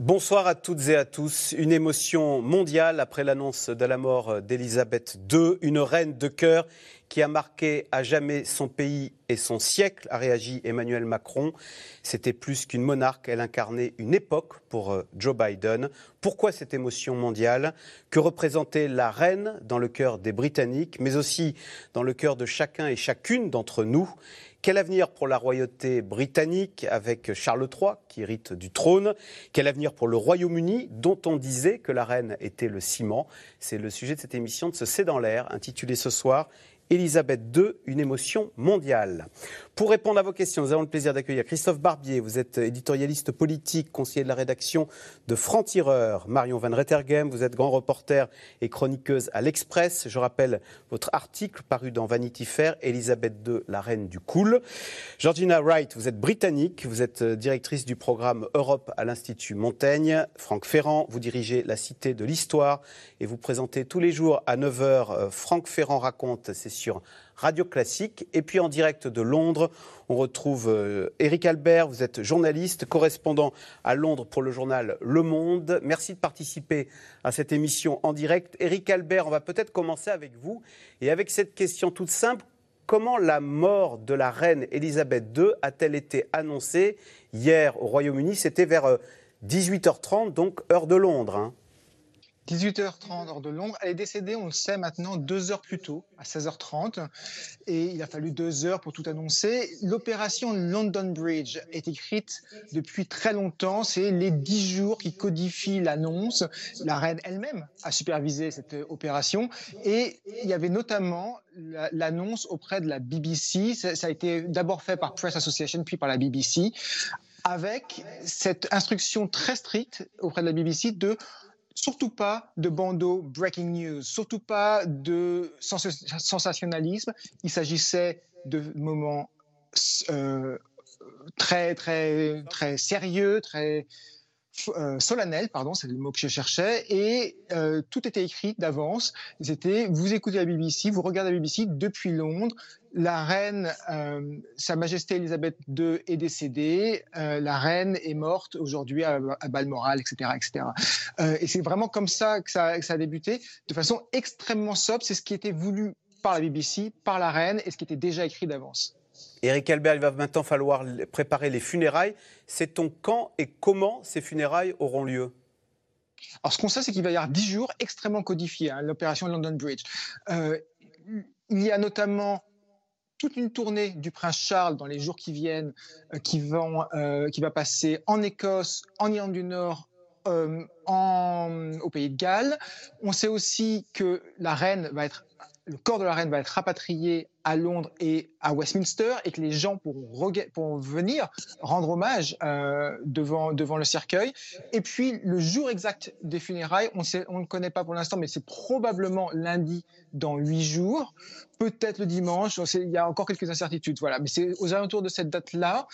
Bonsoir à toutes et à tous. Une émotion mondiale après l'annonce de la mort d'Elisabeth II, une reine de cœur qui a marqué à jamais son pays et son siècle, a réagi Emmanuel Macron. C'était plus qu'une monarque, elle incarnait une époque pour euh, Joe Biden. Pourquoi cette émotion mondiale? Que représentait la reine dans le cœur des Britanniques, mais aussi dans le cœur de chacun et chacune d'entre nous? Quel avenir pour la royauté britannique avec Charles III qui hérite du trône? Quel avenir pour le Royaume-Uni dont on disait que la reine était le ciment? C'est le sujet de cette émission de ce C'est dans l'air intitulée ce soir Elisabeth II, une émotion mondiale. Pour répondre à vos questions, nous avons le plaisir d'accueillir Christophe Barbier. Vous êtes éditorialiste politique, conseiller de la rédaction de Franc-Tireur. Marion Van Rettergem, vous êtes grand reporter et chroniqueuse à l'Express. Je rappelle votre article paru dans Vanity Fair, Elisabeth II, la reine du cool. Georgina Wright, vous êtes britannique. Vous êtes directrice du programme Europe à l'Institut Montaigne. Franck Ferrand, vous dirigez la Cité de l'Histoire et vous présentez tous les jours à 9h euh, Franck Ferrand raconte, c'est sur Radio Classique. Et puis en direct de Londres, on retrouve Eric euh, Albert. Vous êtes journaliste, correspondant à Londres pour le journal Le Monde. Merci de participer à cette émission en direct. Eric Albert, on va peut-être commencer avec vous et avec cette question toute simple. Comment la mort de la reine Elisabeth II a-t-elle été annoncée? Hier au Royaume-Uni C'était vers 18h30, euh, donc heure de Londres. Hein. 18h30 heure de Londres. Elle est décédée, on le sait maintenant, deux heures plus tôt, à 16h30. Et il a fallu deux heures pour tout annoncer. L'opération London Bridge est écrite depuis très longtemps. C'est les dix jours qui codifient l'annonce. La reine elle-même a supervisé cette opération. Et il y avait notamment l'annonce auprès de la BBC. Ça a été d'abord fait par Press Association, puis par la BBC, avec cette instruction très stricte auprès de la BBC de surtout pas de bandeau breaking news, surtout pas de sensationnalisme. Il s'agissait de moments euh, très, très, très sérieux, très euh, solennel, pardon, c'est le mot que je cherchais, et euh, tout était écrit d'avance. C'était, vous écoutez la BBC, vous regardez la BBC depuis Londres, la reine, euh, Sa Majesté Elisabeth II est décédée, la reine est morte aujourd'hui à, Balmoral, etc., etc. et c'est vraiment comme ça que, ça a débuté, de façon extrêmement sobre. C'est ce qui était voulu par la BBC, par la reine, et ce qui était déjà écrit d'avance. Éric Albert, il va maintenant falloir préparer les funérailles. Sait-on quand et comment ces funérailles auront lieu? Alors, ce qu'on sait, c'est qu'il va y avoir dix jours extrêmement codifiés, hein, l'opération London Bridge. Euh, il y a notamment toute une tournée du prince Charles dans les jours qui viennent, euh, qui, vont, euh, qui va passer en Écosse, en Irlande du Nord, en, au pays de Galles. On sait aussi que la reine va être le corps de la reine va être rapatrié à Londres et à Westminster et que les gens pourront, venir rendre hommage euh, devant, devant le cercueil. Et puis le jour exact des funérailles, on ne le connaît pas pour l'instant, mais c'est probablement lundi dans huit jours, peut-être le dimanche. Il y a encore quelques incertitudes, voilà. Mais c'est aux alentours de cette date-là.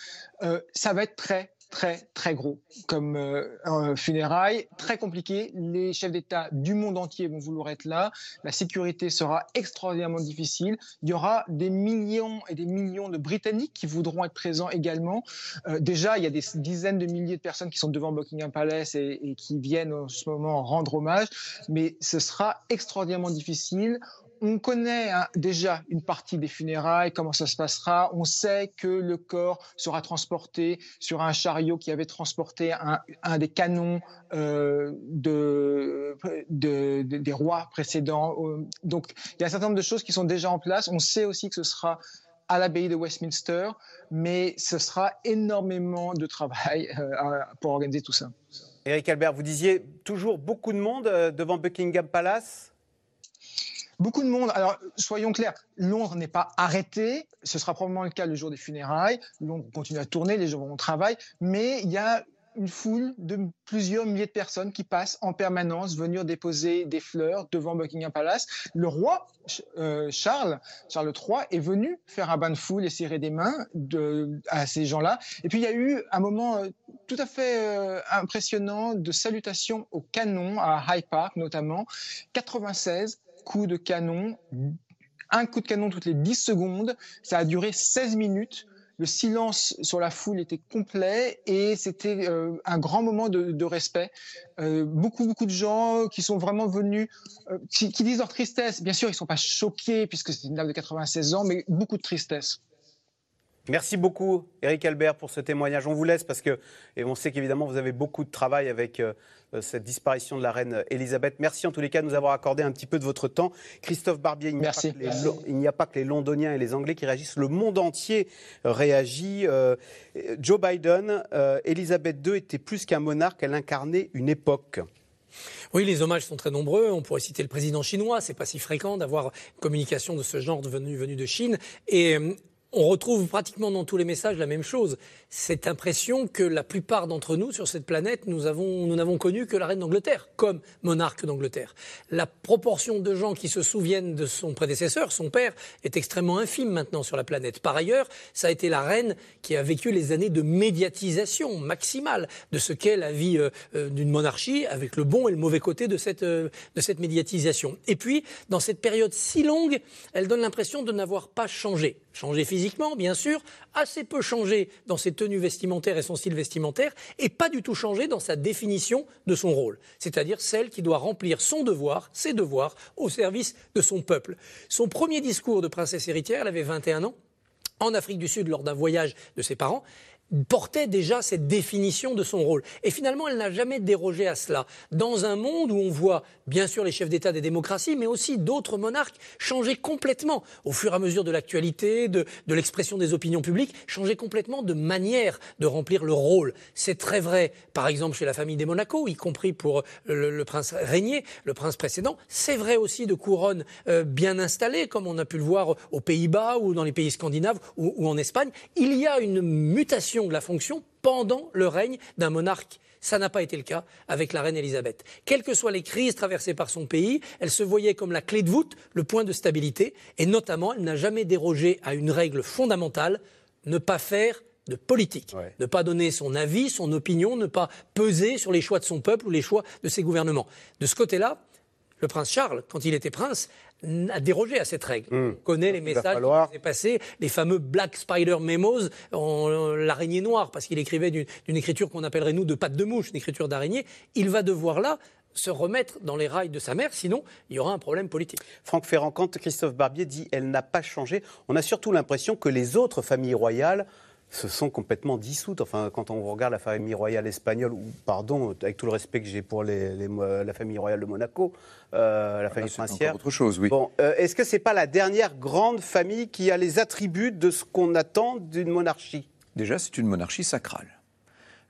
Euh, ça va être très très très gros comme euh, funérailles, très compliqué. Les chefs d'État du monde entier vont vouloir être là. La sécurité sera extraordinairement difficile. Il y aura des millions et des millions de Britanniques qui voudront être présents également. Euh, déjà, il y a des dizaines de milliers de personnes qui sont devant Buckingham Palace et, et qui viennent en ce moment rendre hommage, mais ce sera extraordinairement difficile on connaît hein, déjà une partie des funérailles, comment ça se passera. On sait que le corps sera transporté sur un chariot qui avait transporté un, des canons euh, de, des rois précédents. Euh, donc, il y a un certain nombre de choses qui sont déjà en place. On sait aussi que ce sera à l'abbaye de Westminster, mais ce sera énormément de travail euh, pour organiser tout ça. Éric Albert, vous disiez toujours beaucoup de monde devant Buckingham Palace Beaucoup de monde. Alors, soyons clairs, Londres n'est pas arrêté. Ce sera probablement le cas le jour des funérailles. Londres continue à tourner, les gens vont au travail. Mais il y a une foule de plusieurs milliers de personnes qui passent en permanence venir déposer des fleurs devant Buckingham Palace. Le roi euh, Charles, Charles III, est venu faire un bain de foule et serrer des mains à ces gens-là. Et puis il y a eu un moment euh, tout à fait impressionnant de salutations au canon à High Park notamment. 96 coups de canon, un coup de canon toutes les 10 secondes. Ça a duré 16 minutes le silence sur la foule était complet et c'était euh, un grand moment de, respect. Euh, beaucoup, beaucoup de gens qui sont vraiment venus, euh, qui, disent leur tristesse. Bien sûr, ils ne sont pas choqués puisque c'est une dame de 96 ans, mais beaucoup de tristesse. Merci beaucoup, Eric Albert, pour ce témoignage. On vous laisse parce que, et on sait qu'évidemment, vous avez beaucoup de travail avec euh, cette disparition de la reine Elisabeth. Merci en tous les cas de nous avoir accordé un petit peu de votre temps. Christophe Barbier, il n'y a, pas que les Londoniens et les Anglais qui réagissent, le monde entier réagit. Euh, Joe Biden, euh, Elisabeth II était plus qu'un monarque, elle incarnait une époque. Oui, les hommages sont très nombreux. On pourrait citer le président chinois. C'est pas si fréquent d'avoir une communication de ce genre venue, venue de Chine. Et on retrouve pratiquement dans tous les messages la même chose. Cette impression que la plupart d'entre nous sur cette planète, nous avons, nous n'avons connu que la reine d'Angleterre comme monarque d'Angleterre. La proportion de gens qui se souviennent de son prédécesseur, son père, est extrêmement infime maintenant sur la planète. Par ailleurs, ça a été la reine qui a vécu les années de médiatisation maximale de ce qu'est la vie euh, euh, d'une monarchie, avec le bon et le mauvais côté de cette, euh, de cette médiatisation. Et puis, dans cette période si longue, elle donne l'impression de n'avoir pas changé. Changé physiquement bien sûr, assez peu changé dans ses tenues vestimentaires et son style vestimentaire, et pas du tout changé dans sa définition de son rôle, c'est-à-dire celle qui doit remplir son devoir, ses devoirs, au service de son peuple. Son premier discours de princesse héritière, elle avait 21 ans, en Afrique du Sud lors d'un voyage de ses parents, portait déjà cette définition de son rôle. Et finalement, elle n'a jamais dérogé à cela. Dans un monde où on voit bien sûr les chefs d'État des démocraties, mais aussi d'autres monarques changer complètement au fur et à mesure de l'actualité, de, l'expression des opinions publiques, changer complètement de manière de remplir leur rôle. C'est très vrai, par exemple, chez la famille des Monaco, y compris pour le, prince régnier, le prince précédent. C'est vrai aussi de couronnes euh, bien installées, comme on a pu le voir aux Pays-Bas ou dans les pays scandinaves ou en Espagne. Il y a une mutation de la fonction pendant le règne d'un monarque. Ça n'a pas été le cas avec la reine Elisabeth. Quelles que soient les crises traversées par son pays, elle se voyait comme la clé de voûte, le point de stabilité, et notamment, elle n'a jamais dérogé à une règle fondamentale, ne pas faire de politique, ne pas donner son avis, son opinion, ne pas peser sur les choix de son peuple ou les choix de ses gouvernements. De ce côté-là, le prince Charles, quand il était prince, a dérogé à cette règle. Hmm. On connaît les messages qui s'est passés, les fameux Black Spider Memos, l'araignée noire, parce qu'il écrivait d'une écriture qu'on appellerait nous de patte de mouche, une écriture d'araignée. Il va devoir là se remettre dans les rails de sa mère, sinon il y aura un problème politique. Franck Ferrand, quand Christophe Barbier dit elle n'a pas changé, on a surtout l'impression que les autres familles royales se sont complètement dissoutes. Enfin, quand on regarde la famille royale espagnole, ou pardon, avec tout le respect que j'ai pour les, la famille royale de Monaco, euh, la ah famille bah, princière. autre chose, oui. Bon, euh, est-ce que c'est pas la dernière grande famille qui a les attributs de ce qu'on attend d'une monarchie? Déjà, c'est une monarchie sacrale.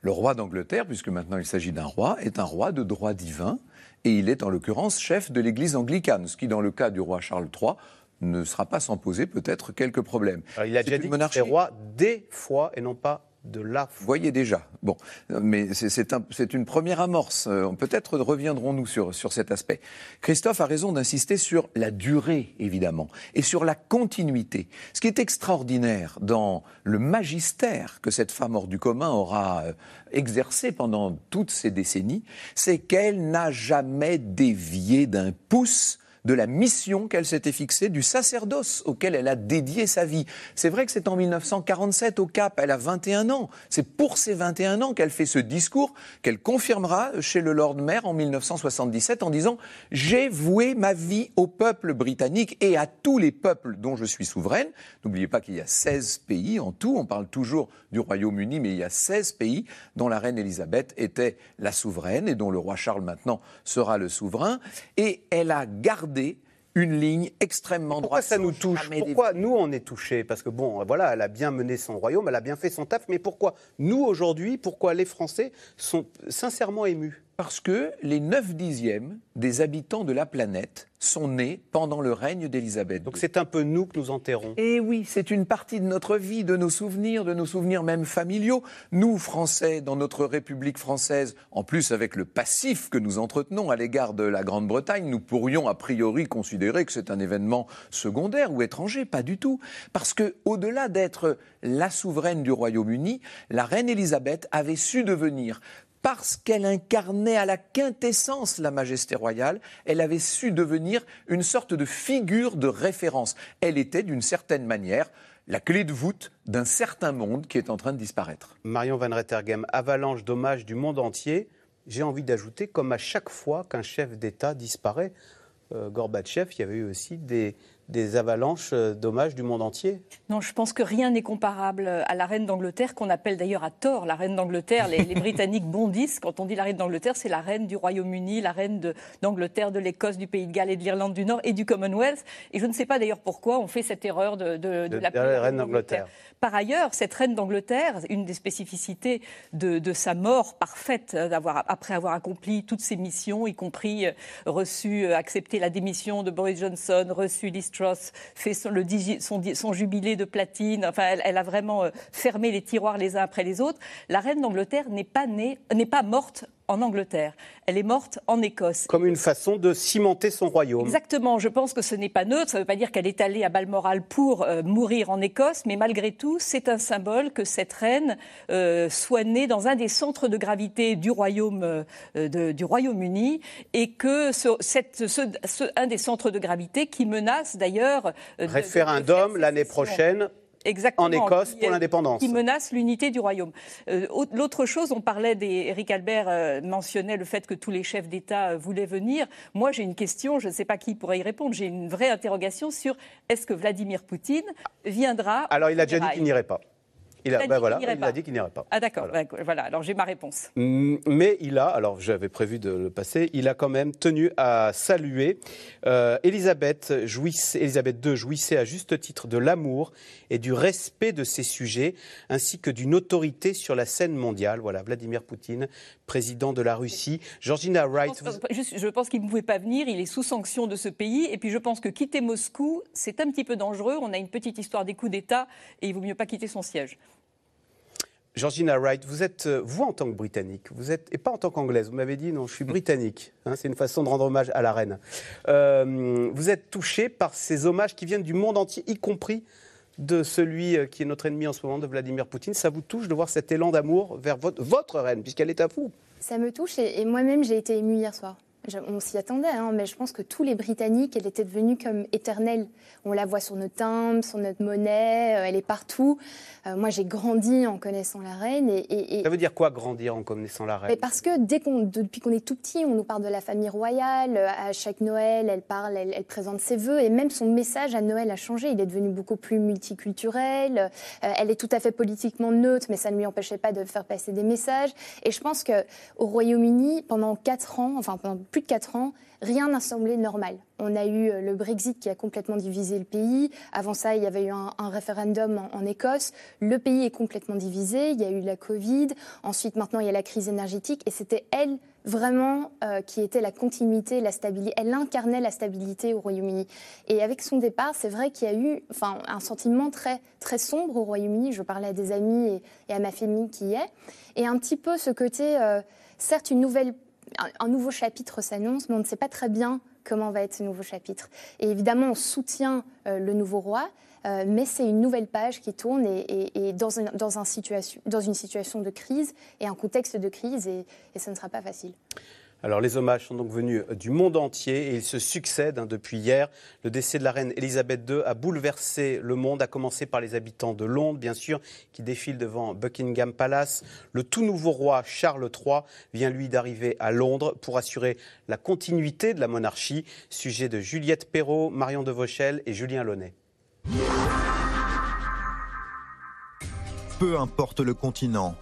Le roi d'Angleterre, puisque maintenant il s'agit d'un roi, est un roi de droit divin, et il est en l'occurrence chef de l'Église anglicane, ce qui, dans le cas du roi Charles III, ne sera pas sans poser peut-être quelques problèmes. il a déjà dit monarchie... que roi des fois et non pas de la foi. Voyez déjà. Bon, mais c'est une première amorce. Euh, peut-être reviendrons-nous sur, sur cet aspect. Christophe a raison d'insister sur la durée, évidemment, et sur la continuité. Ce qui est extraordinaire dans le magistère que cette femme hors du commun aura euh, exercé pendant toutes ces décennies, c'est qu'elle n'a jamais dévié d'un pouce de la mission qu'elle s'était fixée, du sacerdoce auquel elle a dédié sa vie. C'est vrai que c'est en 1947 au Cap, elle a 21 ans. C'est pour ses 21 ans qu'elle fait ce discours qu'elle confirmera chez le Lord Mayor en 1977 en disant J'ai voué ma vie au peuple britannique et à tous les peuples dont je suis souveraine. N'oubliez pas qu'il y a 16 pays en tout, on parle toujours du Royaume-Uni, mais il y a 16 pays dont la reine Elisabeth était la souveraine et dont le roi Charles maintenant sera le souverain. Et elle a gardé une ligne extrêmement pourquoi droite. Pourquoi ça nous touche Pourquoi nous on est touchés Parce que bon, voilà, elle a bien mené son royaume, elle a bien fait son taf, mais pourquoi nous aujourd'hui, pourquoi les Français sont sincèrement émus Parce que les 9 dixièmes des habitants de la planète sont nés pendant le règne d'Élisabeth. Donc c'est un peu nous que nous enterrons. Et oui, c'est une partie de notre vie, de nos souvenirs, de nos souvenirs même familiaux. Nous, Français, dans notre République française, en plus avec le passif que nous entretenons à l'égard de la Grande-Bretagne, nous pourrions a priori considérer que c'est un événement secondaire ou étranger. Pas du tout. Parce que, au-delà d'être la souveraine du Royaume-Uni, la reine Élisabeth avait su devenir parce qu'elle incarnait à la quintessence la majesté royale, elle avait su devenir une sorte de figure de référence. Elle était, d'une certaine manière, la clé de voûte d'un certain monde qui est en train de disparaître. Marion Van Rettergem, avalanche d'hommages du monde entier. J'ai envie d'ajouter, comme à chaque fois qu'un chef d'État disparaît, euh, Gorbatchev, il y avait eu aussi des, des avalanches euh, d'hommages du monde entier Non, je pense que rien n'est comparable à la reine d'Angleterre, qu'on appelle d'ailleurs à tort la reine d'Angleterre. Les, Britanniques bondissent quand on dit la reine d'Angleterre, c'est la reine du Royaume-Uni, la reine d'Angleterre, de, l'Écosse, du Pays de Galles et de l'Irlande du Nord et du Commonwealth. Et je ne sais pas d'ailleurs pourquoi on fait cette erreur de, de, de, la reine d'Angleterre. Par ailleurs, cette reine d'Angleterre, une des spécificités de, sa mort parfaite, euh, après avoir accompli toutes ses missions, y compris euh, reçu, accepté la démission de Boris Johnson, reçu l'histoire fait son, jubilé de platine. Enfin, elle, a vraiment euh, fermé les tiroirs les uns après les autres. La reine d'Angleterre n'est pas née, n'est pas morte en Angleterre. Elle est morte en Écosse. Comme une façon de cimenter son royaume. Exactement. Je pense que ce n'est pas neutre. Ça ne veut pas dire qu'elle est allée à Balmoral pour euh, mourir en Écosse, mais malgré tout, c'est un symbole que cette reine euh, soit née dans un des centres de gravité du royaume euh, du Royaume-Uni et que cette, ce, un des centres de gravité qui menace d'ailleurs référendum l'année prochaine en Écosse pour l'indépendance. Qui menace l'unité du royaume. Euh, l'autre chose, on parlait des. Eric Albert euh, mentionnait le fait que tous les chefs d'État euh, voulaient venir. Moi, j'ai une question, je ne sais pas qui pourrait y répondre. J'ai une vraie interrogation sur est-ce que Vladimir Poutine viendra. Alors, il a déjà dit qu'il n'irait pas. Il a, bah voilà, il a dit qu'il n'irait pas. Ah d'accord, voilà. alors j'ai ma réponse. Mm, mais il a, alors j'avais prévu de le passer, il a quand même tenu à saluer euh, Elisabeth, Elisabeth II jouissait à juste titre de l'amour et du respect de ses sujets, ainsi que d'une autorité sur la scène mondiale. Voilà, Vladimir Poutine, président de la Russie. Georgina Wright. Je pense, je pense qu'il ne pouvait pas venir, il est sous sanction de ce pays, et puis je pense que quitter Moscou, c'est un petit peu dangereux. On a une petite histoire des coups d'État, et il vaut mieux pas quitter son siège. Georgina Wright, vous êtes, euh, vous en tant que Britannique, vous êtes, et pas en tant qu'Anglaise, vous m'avez dit non, je suis Britannique, hein, c'est une façon de rendre hommage à la reine. Euh, vous êtes touché par ces hommages qui viennent du monde entier, y compris de celui euh, qui est notre ennemi en ce moment, de Vladimir Poutine. Ça vous touche de voir cet élan d'amour vers votre, reine, puisqu'elle est à vous? Ça me touche et moi-même j'ai été émue hier soir on s'y attendait, hein, mais je pense que tous les Britanniques, elle était devenue comme éternelle. On la voit sur nos timbres, sur notre monnaie, euh, elle est partout. Euh, moi, j'ai grandi en connaissant la reine. Et, Ça veut dire quoi, grandir en connaissant la reine? Mais Parce que dès qu'on, depuis qu'on est tout petit, on nous parle de la famille royale. À chaque Noël, elle parle, elle, présente ses vœux. Et même son message à Noël a changé. Il est devenu beaucoup plus multiculturel. Euh, elle est tout à fait politiquement neutre, mais ça ne lui empêchait pas de faire passer des messages. Et je pense qu'au Royaume-Uni, pendant quatre ans, enfin pendant plus de quatre ans, rien n'a semblé normal. On a eu euh, le Brexit qui a complètement divisé le pays. Avant ça, il y avait eu un, référendum en, Écosse. Le pays est complètement divisé. Il y a eu la Covid. Ensuite, maintenant, il y a la crise énergétique. Et c'était elle vraiment euh, qui était la continuité, la stabilité. Elle incarnait la stabilité au Royaume-Uni. Et avec son départ, c'est vrai qu'il y a eu enfin, un sentiment très, très sombre au Royaume-Uni. Je parlais à des amis et, à ma famille qui y est. Et un petit peu ce côté, euh, certes, une nouvelle un, nouveau chapitre s'annonce, mais on ne sait pas très bien comment va être ce nouveau chapitre. Et évidemment, on soutient euh, le nouveau roi, euh, mais c'est une nouvelle page qui tourne et, dans, une situation de crise et un contexte de crise, et, et ce ne sera pas facile. Alors les hommages sont donc venus du monde entier et ils se succèdent hein, depuis hier. Le décès de la reine Elisabeth II a bouleversé le monde, à commencer par les habitants de Londres, bien sûr, qui défilent devant Buckingham Palace. Le tout nouveau roi Charles III vient lui d'arriver à Londres pour assurer la continuité de la monarchie. Sujet de Juliette Perrault, Marion de Vauchel et Julien Launay. Peu importe le continent,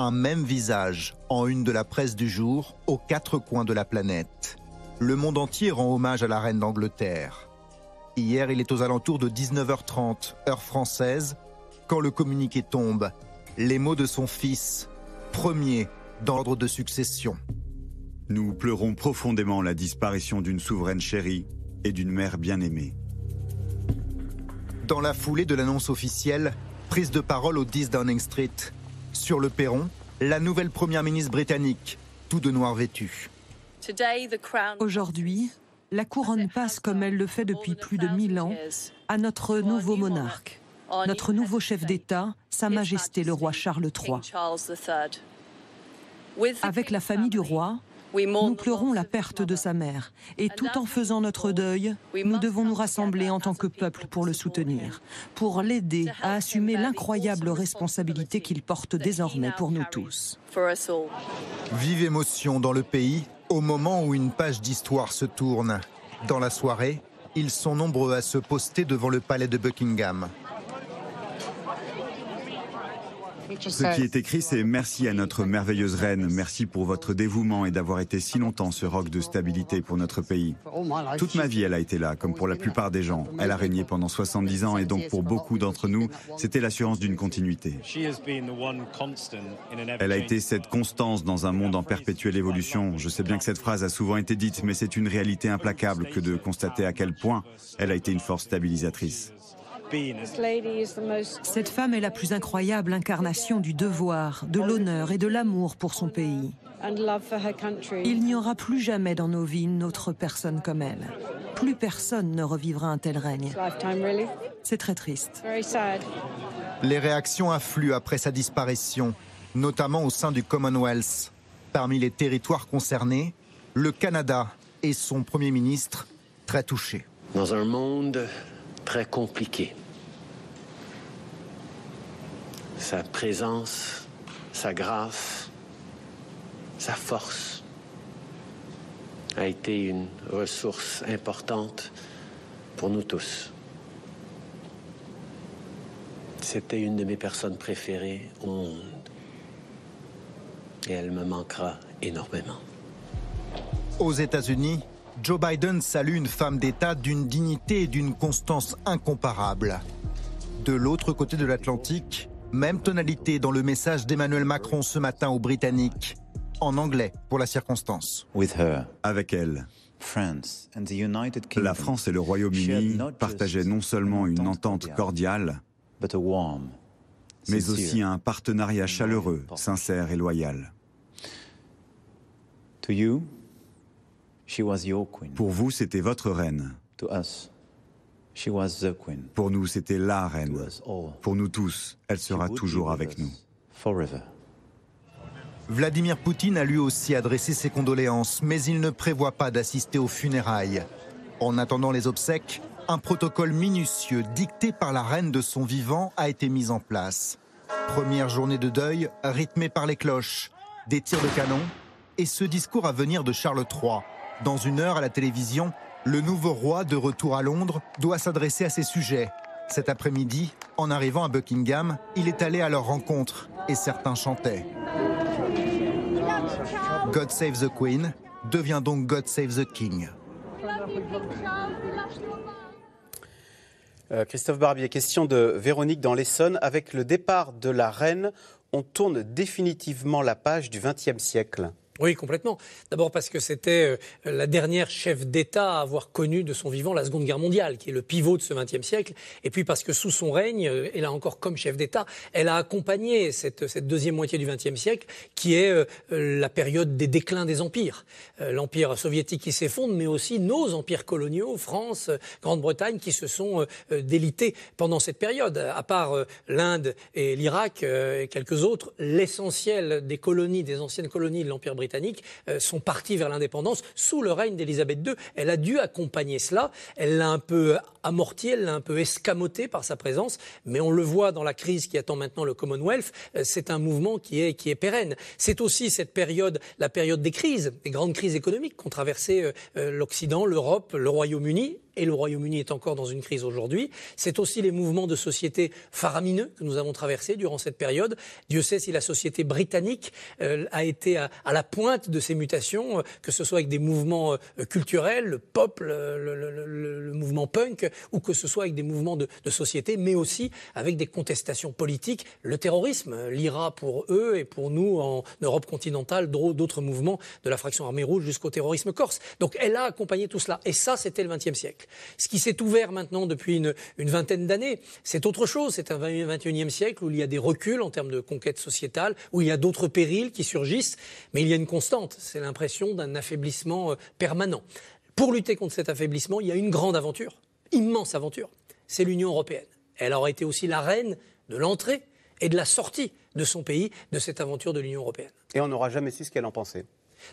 un même visage en une de la presse du jour aux quatre coins de la planète. Le monde entier rend hommage à la reine d'Angleterre. Hier, il est aux alentours de 19h30, heure française, quand le communiqué tombe. Les mots de son fils, premier d'ordre de succession. Nous pleurons profondément la disparition d'une souveraine chérie et d'une mère bien-aimée. Dans la foulée de l'annonce officielle, prise de parole au 10 Downing Street. Sur le perron, la nouvelle première ministre britannique, tout de noir vêtue. Aujourd'hui, la couronne passe comme elle le fait depuis plus de mille ans à notre nouveau monarque, notre nouveau chef d'État, Sa Majesté le roi Charles III. Avec la famille du roi, nous pleurons la perte de sa mère et tout en faisant notre deuil, nous devons nous rassembler en tant que peuple pour le soutenir, pour l'aider à assumer l'incroyable responsabilité qu'il porte désormais pour nous tous. Vive émotion dans le pays au moment où une page d'histoire se tourne. Dans la soirée, ils sont nombreux à se poster devant le palais de Buckingham. Ce qui est écrit, c'est merci à notre merveilleuse reine, merci pour votre dévouement et d'avoir été si longtemps ce roc de stabilité pour notre pays. Toute ma vie, elle a été là, comme pour la plupart des gens. Elle a régné pendant 70 ans et donc pour beaucoup d'entre nous, c'était l'assurance d'une continuité. Elle a été cette constance dans un monde en perpétuelle évolution. Je sais bien que cette phrase a souvent été dite, mais c'est une réalité implacable que de constater à quel point elle a été une force stabilisatrice. Cette femme est la plus incroyable incarnation du devoir, de l'honneur et de l'amour pour son pays. Il n'y aura plus jamais dans nos vies une autre personne comme elle. Plus personne ne revivra un tel règne. C'est très triste. Les réactions affluent après sa disparition, notamment au sein du Commonwealth. Parmi les territoires concernés, le Canada et son Premier ministre très touchés. Dans un monde très compliqué, sa présence, sa grâce, sa force a été une ressource importante pour nous tous. C'était une de mes personnes préférées au monde. Et elle me manquera énormément. Aux États-Unis, Joe Biden salue une femme d'État d'une dignité et d'une constance incomparables. De l'autre côté de l'Atlantique, même tonalité dans le message d'Emmanuel Macron ce matin aux Britanniques, en anglais pour la circonstance. Avec elle, la France et le Royaume-Uni partageaient non seulement une entente cordiale, mais aussi un partenariat chaleureux, sincère et loyal. Pour vous, c'était votre reine. Pour nous, c'était la reine. Pour nous tous, elle sera toujours avec nous. Vladimir Poutine a lui aussi adressé ses condoléances, mais il ne prévoit pas d'assister aux funérailles. En attendant les obsèques, un protocole minutieux dicté par la reine de son vivant a été mis en place. Première journée de deuil rythmée par les cloches, des tirs de canon et ce discours à venir de Charles III. Dans une heure à la télévision, le nouveau roi, de retour à Londres, doit s'adresser à ses sujets. Cet après-midi, en arrivant à Buckingham, il est allé à leur rencontre et certains chantaient. God Save the Queen devient donc God Save the King. Euh, Christophe Barbier, question de Véronique dans l'Essonne. Avec le départ de la reine, on tourne définitivement la page du XXe siècle. Oui, complètement. D'abord parce que c'était euh, la dernière chef d'État à avoir connu de son vivant la Seconde Guerre mondiale, qui est le pivot de ce XXe siècle. Et puis parce que sous son règne, euh, et là encore comme chef d'État, elle a accompagné cette, cette deuxième moitié du XXe siècle, qui est euh, la période des déclins des empires. L'empire soviétique qui s'effondre, mais aussi nos empires coloniaux, France, Grande-Bretagne, qui se sont délités pendant cette période. À part l'Inde et l'Irak et quelques autres, l'essentiel des colonies, des anciennes colonies de l'Empire britannique, britanniques euh, sont partis vers l'indépendance sous le règne d'Élisabeth II. Elle a dû accompagner cela. Elle l'a un peu amorti, elle l'a un peu escamoté par sa présence. Mais on le voit dans la crise qui attend maintenant le Commonwealth. Euh, c'est un mouvement qui est, qui est pérenne. C'est aussi cette période, la période des crises, des grandes crises économiques qu'ont traversé euh, l'Occident, l'Europe, le Royaume-Uni et le Royaume-Uni est encore dans une crise aujourd'hui. C'est aussi les mouvements de société faramineux que nous avons traversés durant cette période. Dieu sait si la société britannique euh, a été à, la pointe de ces mutations, euh, que ce soit avec des mouvements euh, culturels, le pop, le, mouvement punk, ou que ce soit avec des mouvements de, de société, mais aussi avec des contestations politiques. Le terrorisme, l'IRA pour eux et pour nous en Europe continentale, d'autres mouvements de la fraction armée rouge jusqu'au terrorisme corse. Donc elle a accompagné tout cela. Et ça, c'était le XXe siècle. Ce qui s'est ouvert maintenant depuis une, vingtaine d'années, c'est autre chose. C'est un XXIe siècle où il y a des reculs en termes de conquête sociétale, où il y a d'autres périls qui surgissent, mais il y a une constante. C'est l'impression d'un affaiblissement euh, permanent. Pour lutter contre cet affaiblissement, il y a une grande aventure, immense aventure. C'est l'Union européenne. Elle aura été aussi la reine de l'entrée et de la sortie de son pays de cette aventure de l'Union européenne. Et on n'aura jamais su ce qu'elle en pensait.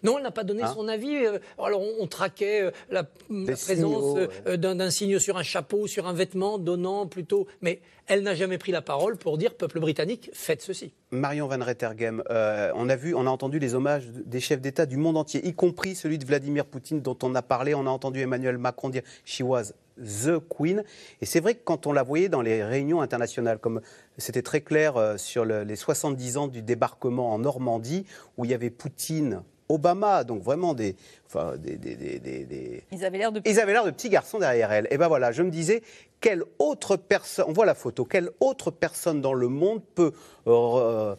Non, elle n'a pas donné hein son avis. Euh, alors on, traquait euh, la, présence euh, d'un signe sur un chapeau, sur un vêtement, donnant plutôt. Mais elle n'a jamais pris la parole pour dire peuple britannique, faites ceci. Marion Van Rettergem, on a vu, on a entendu les hommages des chefs d'État du monde entier, y compris celui de Vladimir Poutine dont on a parlé. On a entendu Emmanuel Macron dire she was the queen. Et c'est vrai que quand on la voyait dans les réunions internationales, comme c'était très clair sur les 70 ans du débarquement en Normandie, où il y avait Poutine Obama, donc vraiment des, enfin, des, des, des, Ils avaient l'air de. Ils avaient l'air de petits garçons derrière elle. Et ben voilà, je me disais, quelle autre personne, on voit la photo, quelle autre personne dans le monde peut euh,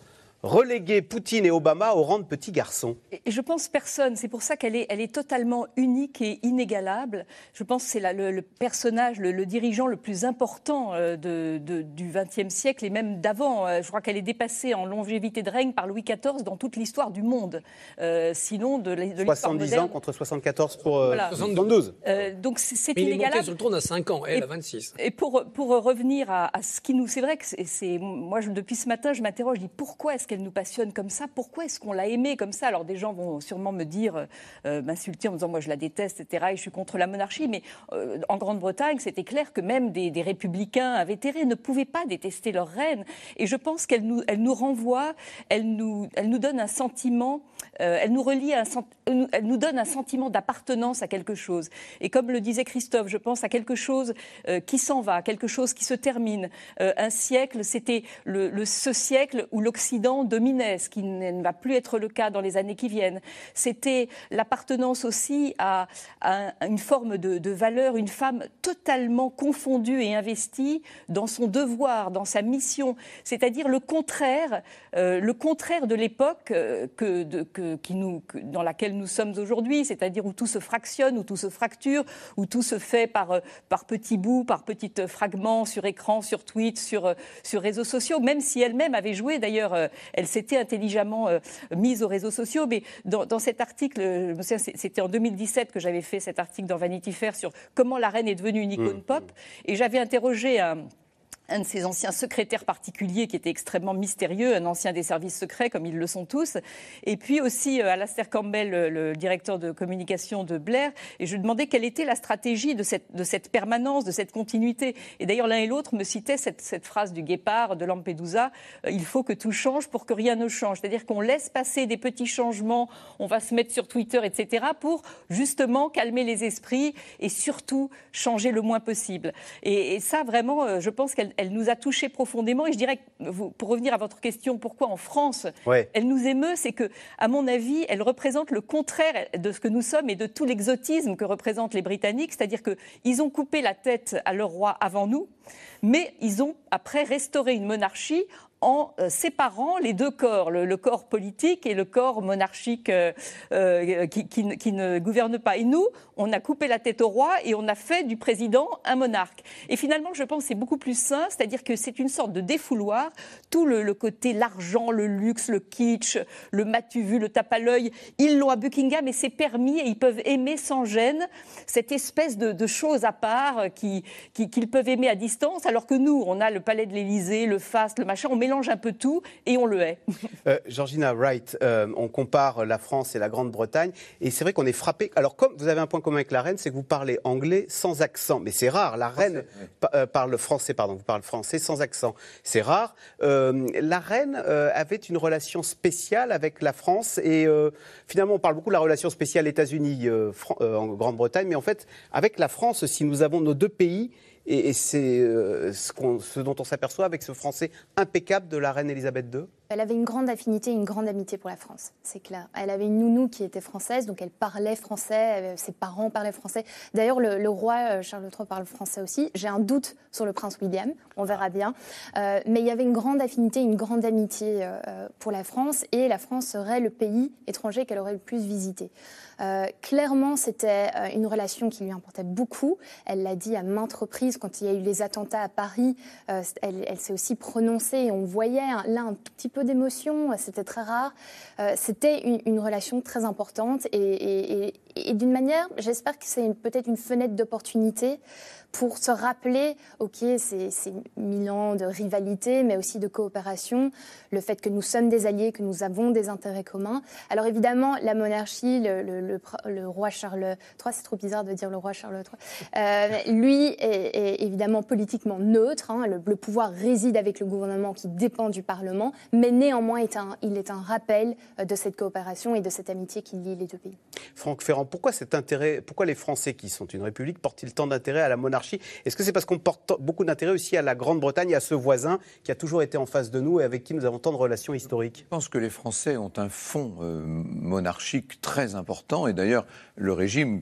reléguer Poutine et Obama au rang de petits garçons et Je pense personne. C'est pour ça qu'elle est, elle est totalement unique et inégalable. Je pense que c'est le, le, personnage, le, dirigeant le plus important euh, de, du XXe siècle et même d'avant. Euh, je crois qu'elle est dépassée en longévité de règne par Louis XIV dans toute l'histoire du monde. Euh, sinon, de, de 70 ans contre 74 pour 72. donc c'est inégalable. Il est monté sur le trône à 5 ans, elle à 26. Et pour, pour revenir à, à ce qui nous... C'est vrai que c'est... Moi, je, depuis ce matin, je m'interroge, je dis pourquoi est-ce qu'elle nous passionne comme ça Pourquoi est-ce qu'on l'a aimée comme ça? Alors des gens vont sûrement me dire, euh, m'insulter en me disant moi je la déteste, etc. Et je suis contre la monarchie. Mais euh, en Grande-Bretagne, c'était clair que même des, républicains invétérés ne pouvaient pas détester leur reine. Et je pense qu'elle nous, elle nous renvoie, elle nous, elle nous donne un sentiment, euh, elle nous relie, un, elle nous donne un sentiment d'appartenance à quelque chose. Et comme le disait Christophe, je pense à quelque chose qui s'en va, quelque chose qui se termine. un siècle, c'était le, ce siècle où l'Occident dominait, ce qui ne va plus être le cas dans les années qui viennent. C'était l'appartenance aussi à, une forme de, valeur, une femme totalement confondue et investie dans son devoir, dans sa mission, c'est-à-dire le contraire, euh, le contraire de l'époque euh, dans laquelle nous sommes aujourd'hui, c'est-à-dire où tout se fractionne, où tout se fracture, où tout se fait par, euh, petits bouts, par petits fragments sur écran, sur tweet, sur réseaux sociaux, même si elle-même avait joué d'ailleurs, elle s'était intelligemment mise aux réseaux sociaux, mais dans, dans cet article, c'était en 2017 que j'avais fait cet article dans Vanity Fair sur comment la reine est devenue une icône mmh. pop, et j'avais interrogé un un de ses anciens secrétaires particuliers qui était extrêmement mystérieux, un ancien des services secrets comme ils le sont tous, et puis aussi euh, Alastair Campbell, le, directeur de communication de Blair, et je lui demandais quelle était la stratégie de cette, permanence, de cette continuité. Et d'ailleurs l'un et l'autre me citaient cette, phrase du guépard de Lampedusa, euh, il faut que tout change pour que rien ne change. C'est-à-dire qu'on laisse passer des petits changements, on va se mettre sur Twitter, etc., pour justement calmer les esprits et surtout changer le moins possible. Et, et ça, vraiment, euh, je pense qu'elle elle nous a touchés profondément. Et je dirais, pour revenir à votre question, pourquoi en France elle nous émeut, c'est que, à mon avis, elle représente le contraire de ce que nous sommes et de tout l'exotisme que représentent les Britanniques. C'est-à-dire qu'ils ont coupé la tête à leur roi avant nous, mais ils ont après restauré une monarchie en euh, séparant les deux corps, le, corps politique et le corps monarchique euh, euh, qui, ne gouverne pas. Et nous, on a coupé la tête au roi et on a fait du président un monarque. Et finalement, je pense que c'est beaucoup plus sain, c'est-à-dire que c'est une sorte de défouloir. Tout le, côté l'argent, le luxe, le kitsch, le matu vu, le tape à l'œil, ils l'ont à Buckingham et c'est permis et ils peuvent aimer sans gêne cette espèce de, de chose à part qu'ils qui, peuvent aimer à distance, alors que nous, on a le palais de l'Élysée, le faste, le machin, mélange un peu tout et on le hait. Euh, Georgina Wright, euh, on compare la France et la Grande-Bretagne et c'est vrai qu'on est frappé. Alors comme vous avez un point commun avec la reine, c'est que vous parlez anglais sans accent, mais c'est rare. La reine parle français, pardon, vous parlez français sans accent, c'est rare. la reine avait une relation spéciale avec la France et finalement on parle beaucoup de la relation spéciale États-Unis en Grande-Bretagne, mais en fait avec la France, si nous avons nos deux pays et, c'est euh, ce, dont on s'aperçoit avec ce français impeccable de la reine Elisabeth II Elle avait une grande affinité, une grande amitié pour la France, c'est clair. Elle avait une nounou qui était française, donc elle parlait français, ses parents parlaient français. D'ailleurs, le, roi euh, Charles III parle français aussi. J'ai un doute sur le prince William, on verra bien. Euh, mais il y avait une grande affinité, une grande amitié pour la France, et la France serait le pays étranger qu'elle aurait le plus visité. clairement, c'était une relation qui lui importait beaucoup. Elle l'a dit à maintes reprises quand il y a eu les attentats à Paris, euh, elle, s'est aussi prononcée. On voyait là un tout petit peu d'émotion, c'était très rare. Euh, c'était une, relation très importante et d'une manière, j'espère que c'est peut-être une fenêtre d'opportunité pour se rappeler, ok, c'est mille ans de rivalité, mais aussi de coopération, le fait que nous sommes des alliés, que nous avons des intérêts communs. Alors évidemment, la monarchie, le, roi Charles III, c'est trop bizarre de dire le roi Charles III, euh, lui est, évidemment politiquement neutre, hein, le, pouvoir réside avec le gouvernement qui dépend du Parlement, mais néanmoins il est un rappel euh, de cette coopération et de cette amitié qui lie les deux pays. Franck Ferrand, pourquoi les Français qui sont une république portent-ils tant d'intérêt à la monarchie? Est-ce que c'est parce qu'on porte beaucoup d'intérêt aussi à la Grande-Bretagne, à ce voisin qui a toujours été en face de nous et avec qui nous avons tant de relations historiques Je pense que les Français ont un fond euh, monarchique très important. Et d'ailleurs, le régime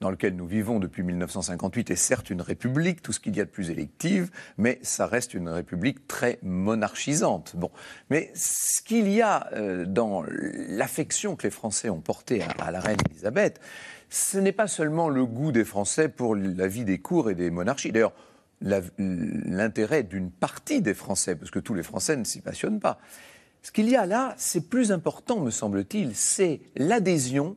dans lequel nous vivons depuis 1958 est certes une république, tout ce qu'il y a de plus élective, mais ça reste une république très monarchisante. Bon. Mais ce qu'il y a euh, dans l'affection que les Français ont portée à, à la reine Elisabeth, ce n'est pas seulement le goût des Français pour la vie des cours et des monarchies. D'ailleurs, l'intérêt d'une partie des Français, parce que tous les Français ne s'y passionnent pas. Ce qu'il y a là, c'est plus important, me semble-t-il, c'est l'adhésion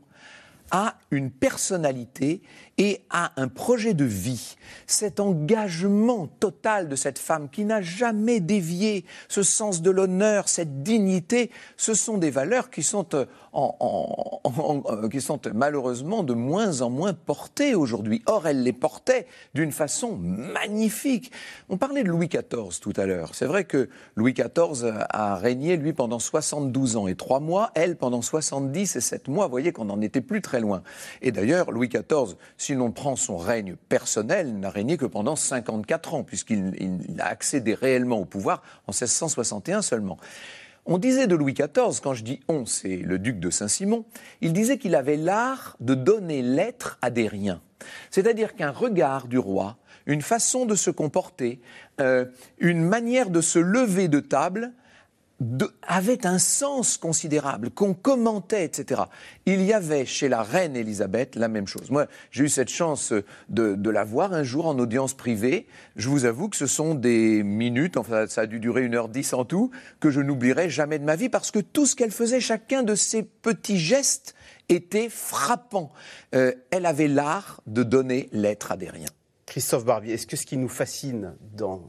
à une personnalité et à un projet de vie. Cet engagement total de cette femme qui n'a jamais dévié, ce sens de l'honneur, cette dignité, ce sont des valeurs qui sont, euh, euh, qui sont malheureusement de moins en moins portées aujourd'hui. Or, elle les portait d'une façon magnifique. On parlait de Louis XIV tout à l'heure. C'est vrai que Louis XIV a régné, lui, pendant 72 ans et 3 mois, elle pendant 70 et 7 mois. Vous voyez qu'on n'en était plus très loin. Et d'ailleurs, Louis XIV, l'on prend son règne personnel, n'a régné que pendant 54 ans, puisqu'il a accédé réellement au pouvoir en 1661 seulement. On disait de Louis XIV, quand je dis on, c'est le duc de Saint-Simon, il disait qu'il avait l'art de donner l'être à des riens. C'est-à-dire qu'un regard du roi, une façon de se comporter, euh, une manière de se lever de table, avait un sens considérable, qu'on commentait, etc. Il y avait chez la reine Elisabeth la même chose. Moi, j'ai eu cette chance de, la voir un jour en audience privée. Je vous avoue que ce sont des minutes, enfin ça a dû durer une heure dix en tout, que je n'oublierai jamais de ma vie parce que tout ce qu'elle faisait, chacun de ses petits gestes était frappant. Euh, elle avait l'art de donner l'être à des riens. Christophe Barbier, est-ce que ce qui nous fascine dans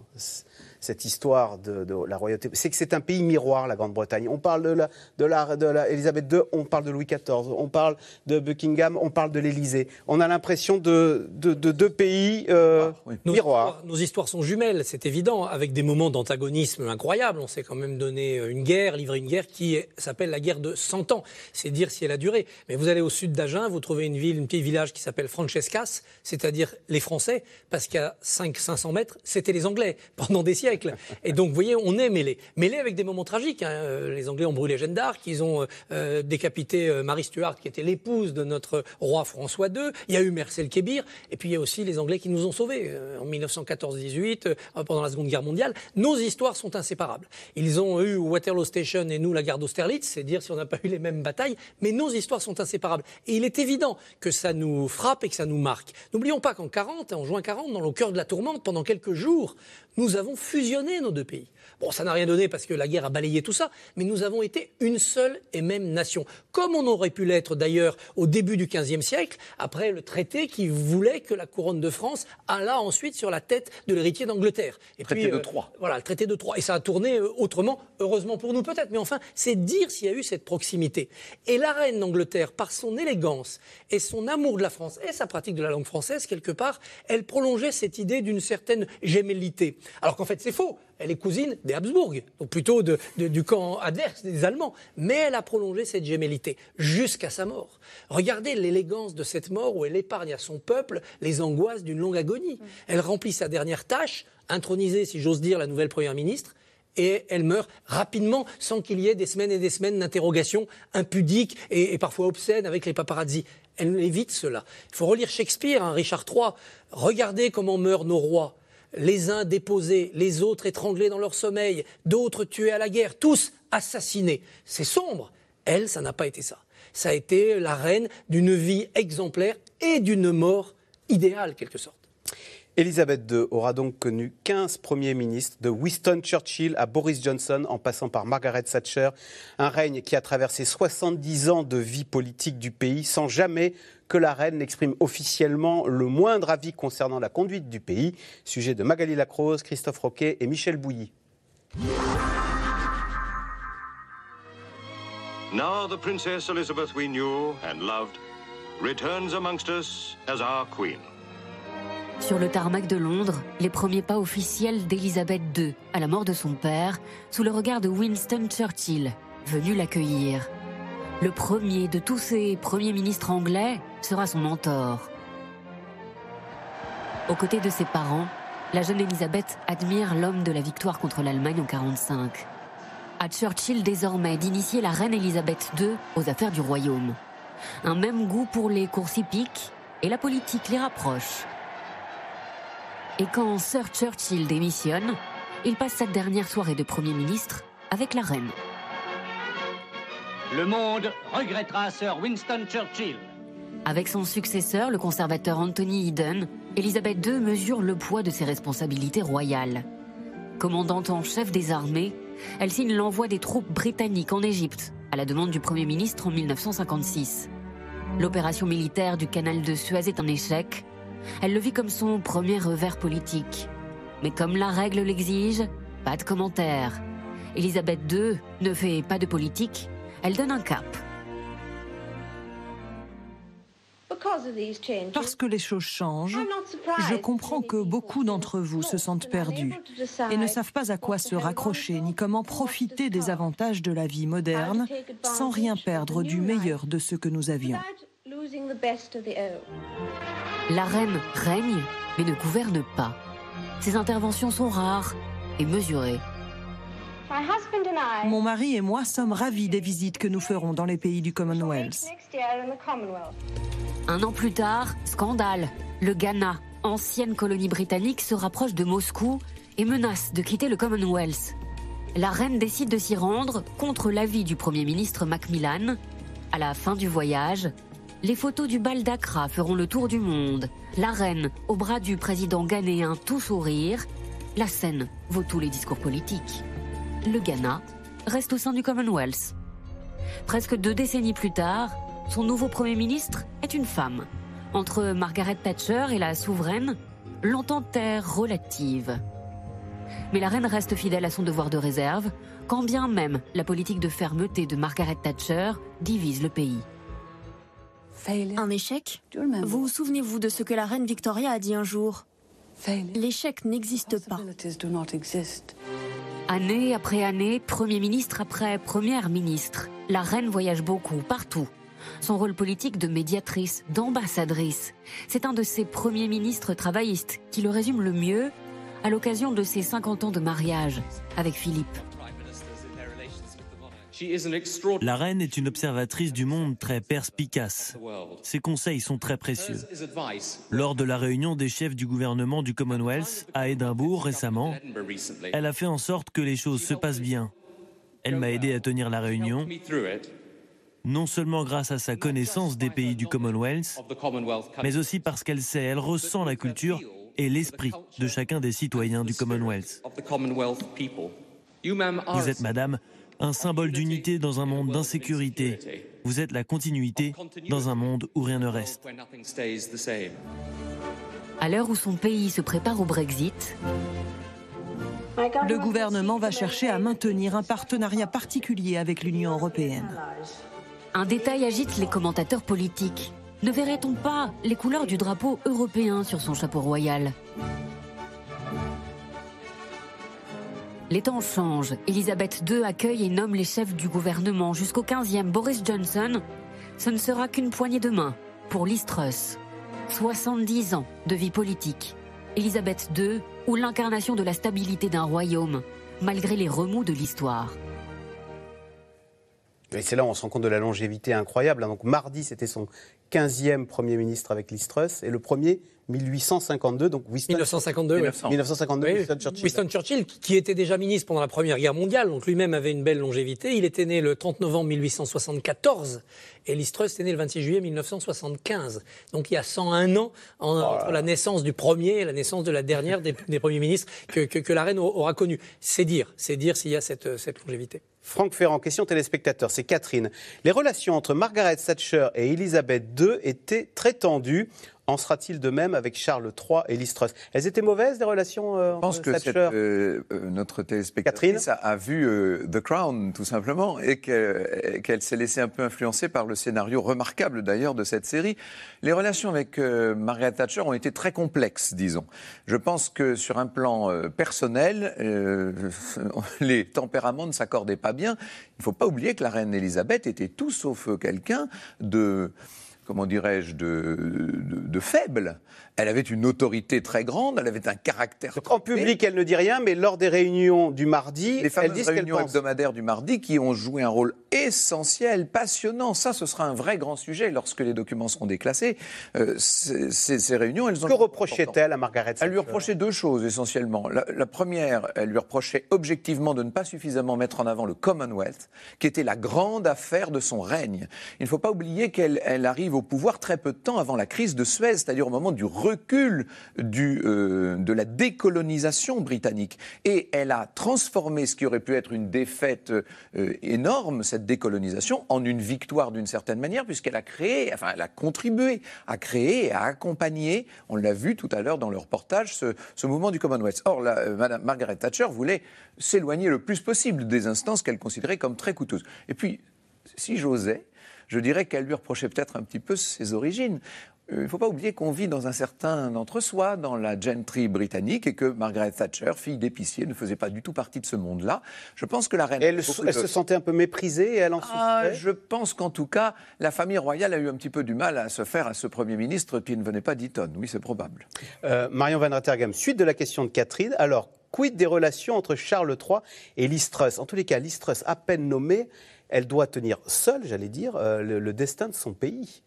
cette histoire de, la royauté. C'est que c'est un pays miroir, la Grande-Bretagne. On parle de la, de la, de la Elisabeth II, on parle de Louis XIV, on parle de Buckingham, on parle de l'Élysée. On a l'impression de, de, deux pays euh, ah, miroirs. Nos histoires, sont jumelles, c'est évident, avec des moments d'antagonisme incroyables. On s'est quand même donné une guerre, livré une guerre qui s'appelle la guerre de 100 ans. C'est dire si elle a duré. Mais vous allez au sud d'Agen, vous trouvez une ville, un petit village qui s'appelle Francescas, c'est-à-dire les Français, parce qu'à 500 mètres, c'était les Anglais pendant des siècles. Et donc, vous voyez, on est mêlé. Mêlé avec des moments tragiques. Hein. Euh, les Anglais ont brûlé Jeanne d'Arc, ils ont euh, euh, décapité Marie Stuart, qui était l'épouse de notre roi François II. Il y a eu Marcel Kébir. Et puis, il y a aussi les Anglais qui nous ont sauvés en 1914-18, pendant la Seconde Guerre mondiale. Nos histoires sont inséparables. Ils ont eu Waterloo Station et nous la gare d'Austerlitz, c'est dire si on n'a pas eu les mêmes batailles, mais nos histoires sont inséparables. Et il est évident que ça nous frappe et que ça nous marque. N'oublions pas qu'en 40, en juin 40, dans le cœur de la tourmente, pendant quelques jours, nous avons fusionné nos deux pays. Bon, ça n'a rien donné parce que la guerre a balayé tout ça, mais nous avons été une seule et même nation. Comme on aurait pu l'être d'ailleurs au début du XVe siècle, après le traité qui voulait que la couronne de France allât ensuite sur la tête de l'héritier d'Angleterre. Et traité de euh, Troyes. voilà, le traité de Troyes. Et ça a tourné euh, autrement, heureusement pour nous peut-être, mais enfin, c'est dire s'il y a eu cette proximité. Et la reine d'Angleterre, par son élégance et son amour de la France et sa pratique de la langue française, quelque part, elle prolongeait cette idée d'une certaine gémellité. Alors qu'en fait, c'est faux elle est cousine des Habsbourg, donc plutôt du camp adverse des Allemands. Mais elle a prolongé cette gémellité jusqu'à sa mort. Regardez l'élégance de cette mort où elle épargne à son peuple les angoisses d'une longue agonie. Elle remplit sa dernière tâche, introniser, si j'ose dire, la nouvelle première ministre, et elle meurt rapidement sans qu'il y ait des semaines et des semaines d'interrogations impudiques et, parfois obscènes avec les paparazzi. Elle évite cela. Il faut relire Shakespeare, hein, Richard III. Regardez comment meurent nos rois les uns déposés, les autres étranglés dans leur sommeil, d'autres tués à la guerre, tous assassinés. C'est sombre. Elle, ça n'a pas été ça. Ça a été la reine d'une vie exemplaire et d'une mort idéale, quelque sorte. Elisabeth II aura donc connu 15 premiers ministres, de Winston Churchill à Boris Johnson, en passant par Margaret Thatcher, un règne qui a traversé 70 ans de vie politique du pays sans jamais que la reine n'exprime officiellement le moindre avis concernant la conduite du pays. Sujet de Magali Lacrose, Christophe Roquet et Michel Bouilly. Now the Princess Elizabeth we knew and loved returns amongst us as our queen. Sur le tarmac de Londres, les premiers pas officiels d'Elisabeth II, à la mort de son père, sous le regard de Winston Churchill, venu l'accueillir. Le premier de tous ces premiers ministres anglais sera son mentor. Aux côtés de ses parents, la jeune Elisabeth admire l'homme de la victoire contre l'Allemagne en 1945. À Churchill désormais d'initier la reine Elisabeth II aux affaires du royaume. Un même goût pour les courses hippiques et la politique les rapproche. Et quand Sir Churchill démissionne, il passe sa dernière soirée de Premier ministre avec la reine. Le monde regrettera Sir Winston Churchill. Avec son successeur, le conservateur Anthony Eden, Elisabeth II mesure le poids de ses responsabilités royales. Commandante en chef des armées, elle signe l'envoi des troupes britanniques en Égypte, à la demande du Premier ministre en 1956. L'opération militaire du canal de Suez est un échec, elle le vit comme son premier revers politique. Mais comme la règle l'exige, pas de commentaires. Elisabeth II ne fait pas de politique, elle donne un cap. Parce que les choses changent, je comprends que beaucoup d'entre vous se sentent perdus et ne savent pas à quoi se raccrocher ni comment profiter des avantages de la vie moderne sans rien perdre du meilleur de ce que nous avions. La reine règne, mais ne gouverne pas. Ses interventions sont rares et mesurées. Mon mari et moi sommes ravis des visites que nous ferons dans les pays du Commonwealth. Un an plus tard, scandale. Le Ghana, ancienne colonie britannique, se rapproche de Moscou et menace de quitter le Commonwealth. La reine décide de s'y rendre contre l'avis du Premier ministre Macmillan. À la fin du voyage, les photos du bal d'Accra feront le tour du monde. La reine, au bras du président ghanéen, tout sourire. La scène vaut tous les discours politiques. Le Ghana reste au sein du Commonwealth. Presque deux décennies plus tard, son nouveau Premier ministre est une femme. Entre Margaret Thatcher et la souveraine, l'entente est relative. Mais la reine reste fidèle à son devoir de réserve, quand bien même la politique de fermeté de Margaret Thatcher divise le pays. Un échec Vous souvenez-vous de ce que la reine Victoria a dit un jour L'échec n'existe pas. Année après année, Premier ministre après Première ministre, la reine voyage beaucoup, partout. Son rôle politique de médiatrice, d'ambassadrice, c'est un de ses premiers ministres travaillistes qui le résume le mieux à l'occasion de ses 50 ans de mariage avec Philippe. La reine est une observatrice du monde très perspicace. Ses conseils sont très précieux. Lors de la réunion des chefs du gouvernement du Commonwealth à Édimbourg récemment, elle a fait en sorte que les choses se passent bien. Elle m'a aidé à tenir la réunion, non seulement grâce à sa connaissance des pays du Commonwealth, mais aussi parce qu'elle sait, elle ressent la culture et l'esprit de chacun des citoyens du Commonwealth. Vous êtes, madame, un symbole d'unité dans un monde d'insécurité. Vous êtes la continuité dans un monde où rien ne reste. À l'heure où son pays se prépare au Brexit, le gouvernement va chercher à maintenir un partenariat particulier avec l'Union européenne. Un détail agite les commentateurs politiques. Ne verrait-on pas les couleurs du drapeau européen sur son chapeau royal? Les temps changent. Elisabeth II accueille et nomme les chefs du gouvernement. Jusqu'au 15e, Boris Johnson, ce ne sera qu'une poignée de main pour Liz Truss. 70 ans de vie politique. Elisabeth II ou l'incarnation de la stabilité d'un royaume, malgré les remous de l'histoire. Et c'est là où se rend compte de la longévité incroyable. Hein. Mardi, c'était son 15e Premier ministre avec Liz et le premier 1852, donc Winston, 1952, 1952 Winston Churchill. Winston Churchill, qui était déjà ministre pendant la Première Guerre mondiale, donc lui-même avait une belle longévité. Il était né le 30 novembre 1874 et Liz Truss est né le 26 juillet 1975. Donc il y a 101 ans entre la naissance du premier et la naissance de la dernière des, premiers ministres que, que, la reine aura connu. C'est dire, c'est dire s'il y a cette, cette longévité. Franck Ferrand, question téléspectateur, c'est Catherine. Les relations entre Margaret Thatcher et Elisabeth II étaient très tendues. En sera-t-il de même avec Charles III et Liz Truss? Elles étaient mauvaises, les relations euh, Je pense que euh, euh, notre téléspectatrice a, a, vu The Crown, tout simplement, et qu'elle s'est laissée un peu influencer par le scénario remarquable, d'ailleurs, de cette série. Les relations avec Margaret Thatcher ont été très complexes, disons. Je pense que sur un plan personnel, les tempéraments ne s'accordaient pas bien. Il ne faut pas oublier que la reine Elisabeth était tout sauf quelqu'un de comment dirais-je, de, faible. Elle avait une autorité très grande, elle avait un caractère. en public, elle ne dit rien, mais lors des réunions du mardi, les elle dit réunions hebdomadaires du mardi qui ont joué un rôle essentiel, passionnant. Ça, ce sera un vrai grand sujet lorsque les documents seront déclassés. Euh, ces, réunions, elles ont. Que reprochait-elle à Margaret Elle lui reprochait deux choses essentiellement. La, première, elle lui reprochait objectivement de ne pas suffisamment mettre en avant le Commonwealth, qui était la grande affaire de son règne. Il ne faut pas oublier qu'elle elle arrive au pouvoir très peu de temps avant la crise de Suez, c'est-à-dire au moment du recul du, euh, de la décolonisation britannique. Et elle a transformé ce qui aurait pu être une défaite euh, énorme, cette décolonisation, en une victoire d'une certaine manière, puisqu'elle a créé, enfin, elle a contribué à créer et à accompagner, on l'a vu tout à l'heure dans le reportage, ce, mouvement du Commonwealth. Or, la, euh, Madame Margaret Thatcher voulait s'éloigner le plus possible des instances qu'elle considérait comme très coûteuses. Et puis, si j'osais, je dirais qu'elle lui reprochait peut-être un petit peu ses origines. Euh, il ne faut pas oublier qu'on vit dans un certain entre-soi dans la gentry britannique et que Margaret Thatcher, fille d'épicier, ne faisait pas du tout partie de ce monde-là. Je pense que la reine. elle, se sentait un peu méprisée et elle en ah, Je pense qu'en tout cas, la famille royale a eu un petit peu du mal à se faire à ce Premier ministre qui ne venait pas d'Eton. Oui, c'est probable. Euh, Marion Van Rattergam, suite de la question de Catherine. Alors, quid des relations entre Charles III et Liz Truss? En tous les cas, Liz Truss, à peine nommée, elle doit tenir seule, j'allais dire, euh, le, destin de son pays.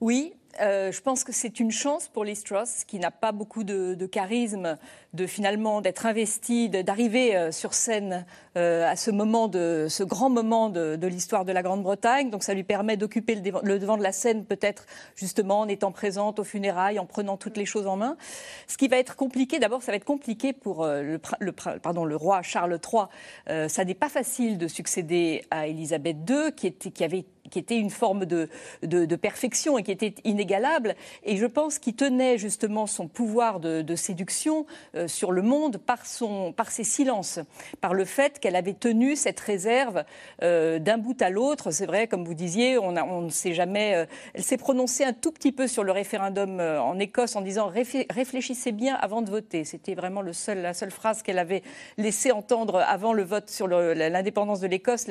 Oui, euh, je pense que c'est une chance pour Liz Truss, qui n'a pas beaucoup de, charisme, de finalement d'être investie, d'arriver euh, sur scène euh, à ce moment de ce grand moment de, l'histoire de la Grande-Bretagne. Donc ça lui permet d'occuper le, devant de la scène, peut-être justement en étant présente aux funérailles, en prenant toutes les choses en main. Ce qui va être compliqué, d'abord, ça va être compliqué pour le, le roi Charles III. ça n'est pas facile de succéder à Élisabeth II, qui, était, qui avait qui était une forme de, perfection et qui était inégalable. Et je pense qu'il tenait justement son pouvoir de, séduction euh, sur le monde par, son, par ses silences, par le fait qu'elle avait tenu cette réserve euh, d'un bout à l'autre. C'est vrai, comme vous disiez, on, ne sait jamais. Euh, elle s'est prononcée un tout petit peu sur le référendum en Écosse en disant réfléchissez bien avant de voter. C'était vraiment la seule phrase qu'elle avait laissé entendre avant le vote sur l'indépendance de l'Écosse,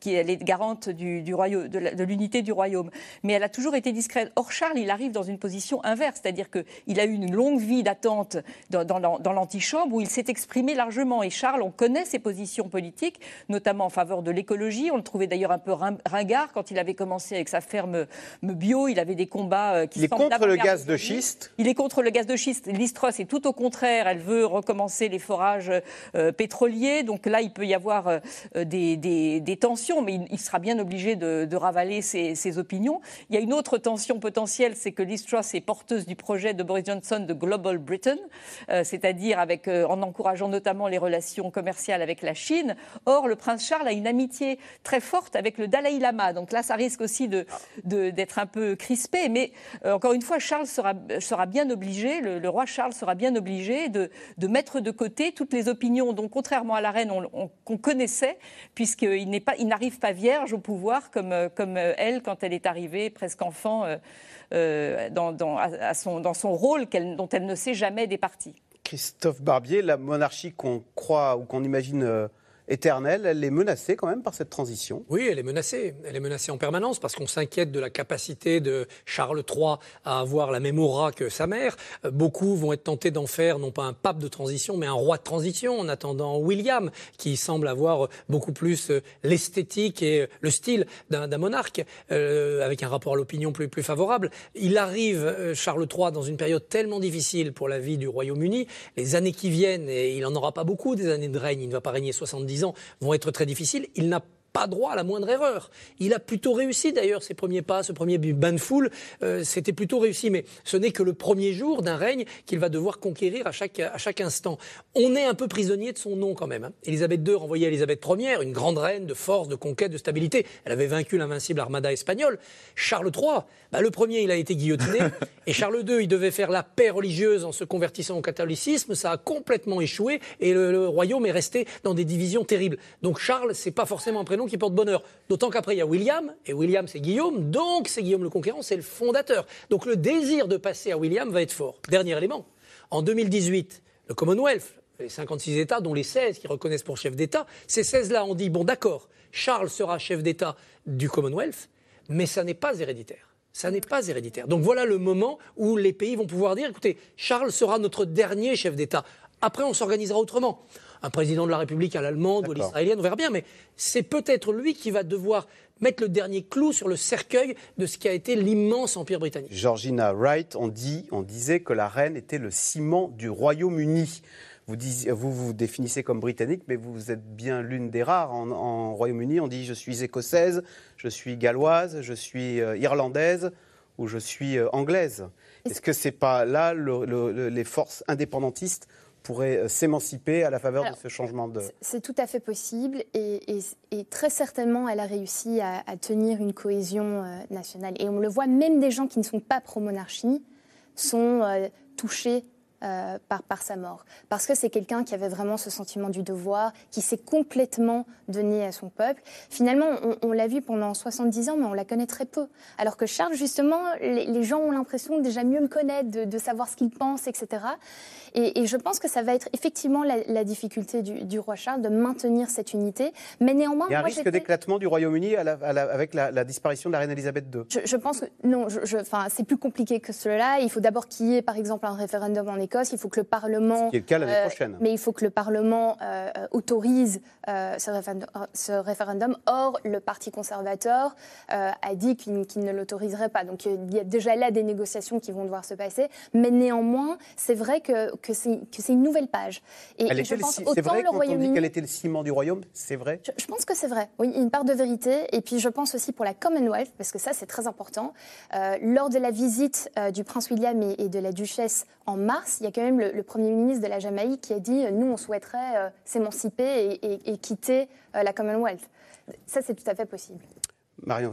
qui est garante du, du royaume de l'unité du royaume. Mais elle a toujours été discrète. Or, Charles, il arrive dans une position inverse, c'est-à-dire qu'il a eu une longue vie d'attente dans, l'antichambre où il s'est exprimé largement. Et Charles, on connaît ses positions politiques, notamment en faveur de l'écologie. On le trouvait d'ailleurs un peu ringard quand il avait commencé avec sa ferme bio. Il avait des combats euh, qui Il est contre le gaz de schiste? Il est contre le gaz de schiste. Listros est tout au contraire. Elle veut recommencer les forages euh, pétroliers. Donc là, il peut y avoir euh, des, tensions, mais il, sera bien obligé de, de ravaler ses, opinions. Il y a une autre tension potentielle, c'est que Liz Truss est porteuse du projet de Boris Johnson de Global Britain, euh, c'est-à-dire euh, en encourageant notamment les relations commerciales avec la Chine. Or, le prince Charles a une amitié très forte avec le Dalai Lama. Donc là, ça risque aussi d'être un peu crispé. Mais encore une fois, Charles sera, bien obligé, le, roi Charles sera bien obligé de, mettre de côté toutes les opinions dont, contrairement à la reine, qu'on connaissait, puisqu'il n'arrive pas vierge au pouvoir comme, comme elle quand elle est arrivée presque enfant euh, euh, dans, son, dans son rôle dont elle ne s'est jamais départie. Christophe Barbier, la monarchie qu'on croit ou qu'on imagine euh, éternelle, elle est menacée quand même par cette transition. Oui, elle est menacée. Elle est menacée en permanence parce qu'on s'inquiète de la capacité de Charles III à avoir la même aura que sa mère. Euh, beaucoup vont être tentés d'en faire non pas un pape de transition, mais un roi de transition en attendant William, qui semble avoir beaucoup plus euh, l'esthétique et le style d'un monarque, euh, avec un rapport à l'opinion plus, plus favorable. Il arrive, Charles III, dans une période tellement difficile pour la vie du Royaume-Uni. Les années qui viennent, et il n'en aura pas beaucoup des années de règne, il ne va pas régner 70 ans vont être très difficiles. Pas droit à la moindre erreur. Il a plutôt réussi d'ailleurs ses premiers pas, ce premier bain de foule, euh, c'était plutôt réussi. Mais ce n'est que le premier jour d'un règne qu'il va devoir conquérir à chaque, à chaque instant. On est un peu prisonnier de son nom quand même. Hein. Élisabeth II renvoyait Élisabeth Ier, une grande reine de force, de conquête, de stabilité. Elle avait vaincu l'invincible armada espagnole. Charles III, bah, le premier, il a été guillotiné. et Charles II, il devait faire la paix religieuse en se convertissant au catholicisme. Ça a complètement échoué et le, le royaume est resté dans des divisions terribles. Donc Charles, c'est pas forcément un prénom qui porte bonheur. D'autant qu'après, il y a William, et William, c'est Guillaume, donc c'est Guillaume le Conquérant, c'est le fondateur. Donc le désir de passer à William va être fort. Dernier élément, en 2018, le Commonwealth, les 56 États, dont les 16 qui reconnaissent pour chef d'État, ces 16-là ont dit, bon d'accord, Charles sera chef d'État du Commonwealth, mais ça n'est pas héréditaire. Ça n'est pas héréditaire. Donc voilà le moment où les pays vont pouvoir dire, écoutez, Charles sera notre dernier chef d'État. Après, on s'organisera autrement un président de la République à l'allemande ou à l'israélienne, on verra bien, mais c'est peut-être lui qui va devoir mettre le dernier clou sur le cercueil de ce qui a été l'immense empire britannique. Georgina Wright, on, dit, on disait que la reine était le ciment du Royaume-Uni. Vous, vous, vous définissez comme britannique, mais vous êtes bien l'une des rares en, Royaume-Uni. On dit je suis écossaise, je suis galloise, je suis euh, irlandaise ou je suis euh, anglaise. Est-ce que c'est pas là les forces indépendantistes pourrait euh, s'émanciper à la faveur de ce changement de... C'est tout à fait possible et, très certainement elle a réussi à, tenir une cohésion euh, nationale. Et on le voit, même des gens qui ne sont pas pro-monarchie sont euh, touchés euh, par, par sa mort. Parce que c'est quelqu'un qui avait vraiment ce sentiment du devoir, qui s'est complètement donné à son peuple. Finalement, on, l'a vu pendant 70 ans, mais on la connaît très peu. Alors que Charles, justement, les, gens ont l'impression de déjà mieux le connaître, de, savoir ce qu'il pense, etc. Et, je pense que ça va être effectivement la, difficulté du, roi Charles de maintenir cette unité. Mais néanmoins, il y a un risque d'éclatement du Royaume-Uni avec la, disparition de la reine Elisabeth II. Je, pense que non, c'est plus compliqué que cela. Il faut d'abord qu'il y ait, par exemple, un référendum en Écosse il faut que le Parlement. Ce le cas l'année euh, prochaine. Mais il faut que le Parlement euh, autorise euh, ce, référendum, Or, le Parti conservateur a dit qu'il ne l'autoriserait pas. Donc il y a déjà là des négociations qui vont devoir se passer. Mais néanmoins, c'est vrai que, que c'est une nouvelle page. Et, je pense c'est vrai le dit qu'elle était le ciment du royaume, c'est vrai? Je, pense que c'est vrai. Oui, une part de vérité. Et puis je pense aussi pour la Commonwealth, parce que ça c'est très important. lors de la visite du prince William et de la duchesse en mars, il y a quand même le, Premier ministre de la Jamaïque qui a dit nous, on souhaiterait euh, s'émanciper et, quitter euh, la Commonwealth. Ça, c'est tout à fait possible. Marion.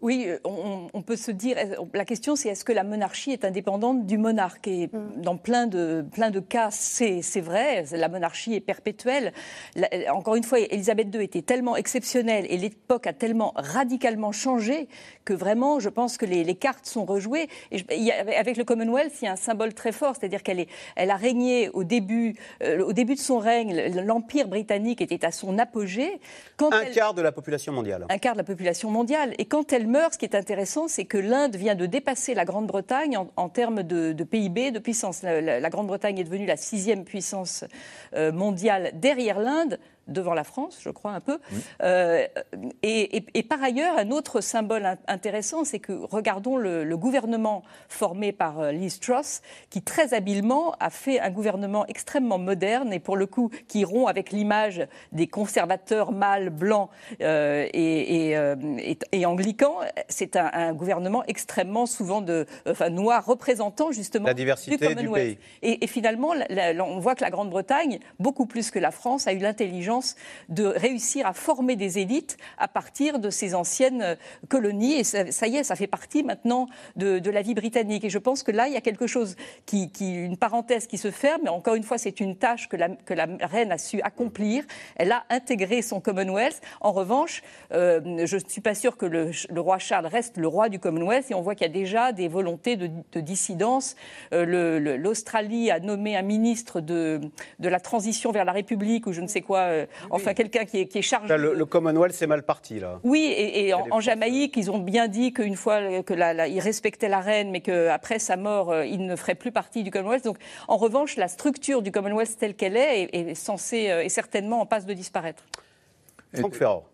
Oui, euh, on, peut se dire. La question, c'est est-ce que la monarchie est indépendante du monarque? Et mm. dans plein de, plein de cas, c'est vrai. La monarchie est perpétuelle. encore une fois, Elisabeth II était tellement exceptionnelle et l'époque a tellement radicalement changé que vraiment, je pense que les, cartes sont rejouées. Et avec le Commonwealth, il y a un symbole très fort, c'est-à-dire qu'elle elle a régné au début, euh, au début de son règne. L'empire britannique était à son apogée. un quart de la population mondiale. Un quart de la population mondiale. Et quand elle meurt, ce qui est intéressant, c'est que l'Inde vient de dépasser la Grande-Bretagne en, termes de, PIB, de puissance. La, Grande-Bretagne est devenue la sixième puissance euh, mondiale derrière l'Inde devant la France, je crois un peu. Euh, et, par ailleurs, un autre symbole intéressant, c'est que regardons le, gouvernement formé par euh, Liz Truss, qui très habilement a fait un gouvernement extrêmement moderne et pour le coup qui rompt avec l'image des conservateurs mâles blancs euh, et, et, anglicans. C'est un, gouvernement extrêmement souvent de, enfin, noir, représentant justement la diversité du, pays. Et, finalement, on voit que la Grande-Bretagne, beaucoup plus que la France, a eu l'intelligence de réussir à former des élites à partir de ces anciennes euh, colonies. Et ça, y est, ça fait partie maintenant de, la vie britannique. Et je pense que là, il y a quelque chose, qui, une parenthèse qui se ferme. Mais encore une fois, c'est une tâche que la, que la, reine a su accomplir. Elle a intégré son Commonwealth. En revanche, euh, je ne suis pas sûre que le, roi Charles reste le roi du Commonwealth. Et on voit qu'il y a déjà des volontés de, dissidence. Euh, L'Australie a nommé un ministre de, de la transition vers la République ou je ne sais quoi, enfin quelqu'un qui est, qui est chargé. le, Commonwealth, c'est mal parti, là. Oui, et, en, Jamaïque, ils ont bien dit qu'une fois que la, ils respectaient la reine, mais qu'après sa mort, euh, il ne ferait plus partie du Commonwealth. Donc, en revanche, la structure du Commonwealth telle qu'elle est est, censée, euh, est certainement en passe de disparaître.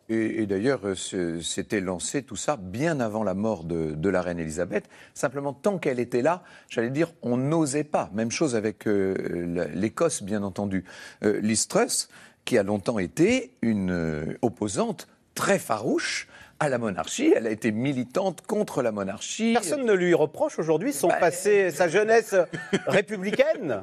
Et, d'ailleurs, euh, c'était lancé tout ça bien avant la mort de, la reine Elisabeth. Simplement, tant qu'elle était là, j'allais dire, on n'osait pas. Même chose avec euh, l'Écosse, bien entendu. Euh, Liz Truss, qui a longtemps été une opposante très farouche à la monarchie. Elle a été militante contre la monarchie. Personne ne lui reproche aujourd'hui son bah, passé, sa jeunesse républicaine?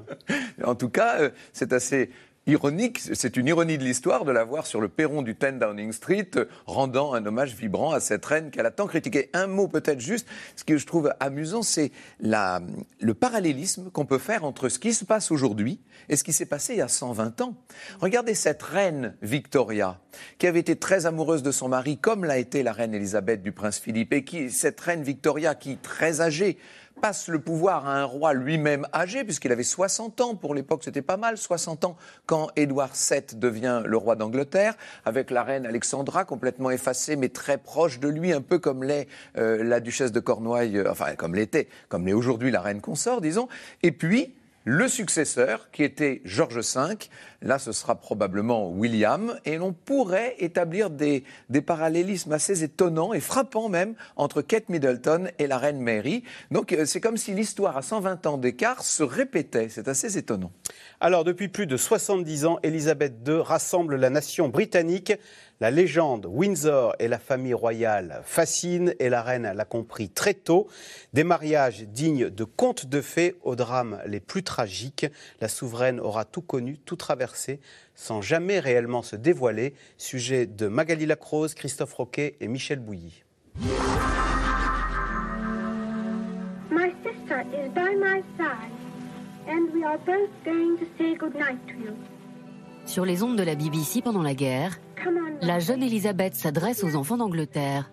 En tout cas, c'est assez ironique, c'est une ironie de l'histoire de la voir sur le perron du 10 Downing Street, rendant un hommage vibrant à cette reine qu'elle a tant critiquée. Un mot peut-être juste, ce que je trouve amusant, c'est le parallélisme qu'on peut faire entre ce qui se passe aujourd'hui et ce qui s'est passé il y a 120 ans. Regardez cette reine Victoria, qui avait été très amoureuse de son mari, comme l'a été la reine Elisabeth du prince Philippe, et qui, cette reine Victoria, qui, très âgée, passe le pouvoir à un roi lui-même âgé, puisqu'il avait 60 ans, pour l'époque c'était pas mal, 60 ans, quand Édouard VII devient le roi d'Angleterre, avec la reine Alexandra complètement effacée, mais très proche de lui, un peu comme l'est euh, la duchesse de Cornouailles, euh, enfin comme l'était, comme l'est aujourd'hui la reine consort, disons. Et puis, le successeur, qui était George V. Là, ce sera probablement William. Et l'on pourrait établir des, parallélismes assez étonnants et frappants même entre Kate Middleton et la reine Mary. Donc, euh, c'est comme si l'histoire à 120 ans d'écart se répétait. C'est assez étonnant. Alors, depuis plus de 70 ans, Elisabeth II rassemble la nation britannique la légende Windsor et la famille royale fascinent et la reine l'a compris très tôt. Des mariages dignes de contes de fées aux drames les plus tragiques. La souveraine aura tout connu, tout traversé, sans jamais réellement se dévoiler. Sujet de Magali Lacrose, Christophe Roquet et Michel Bouilly. And we are both going to say good night to you. Sur les ondes de la BBC pendant la guerre, la jeune Elisabeth s'adresse aux enfants d'Angleterre.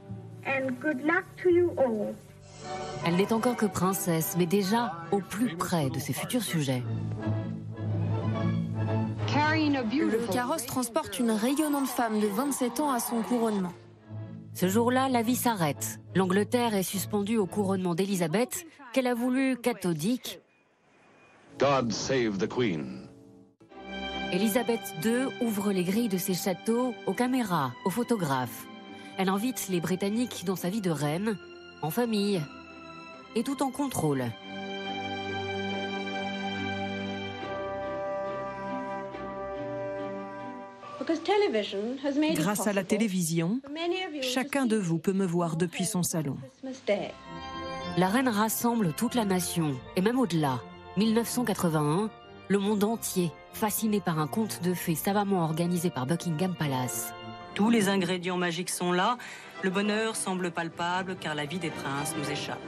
Elle n'est encore que princesse, mais déjà au plus près de ses futurs sujets. Le carrosse transporte une rayonnante femme de 27 ans à son couronnement. Ce jour-là, la vie s'arrête. L'Angleterre est suspendue au couronnement d'Elisabeth, qu'elle a voulu cathodique. God save the Queen. Elisabeth II ouvre les grilles de ses châteaux aux caméras, aux photographes. Elle invite les Britanniques dans sa vie de reine, en famille et tout en contrôle. Grâce à la télévision, chacun de vous peut me voir depuis son salon. La reine rassemble toute la nation, et même au-delà. 1981, le monde entier fasciné par un conte de fées savamment organisé par Buckingham Palace. Tous les ingrédients magiques sont là. Le bonheur semble palpable car la vie des princes nous échappe.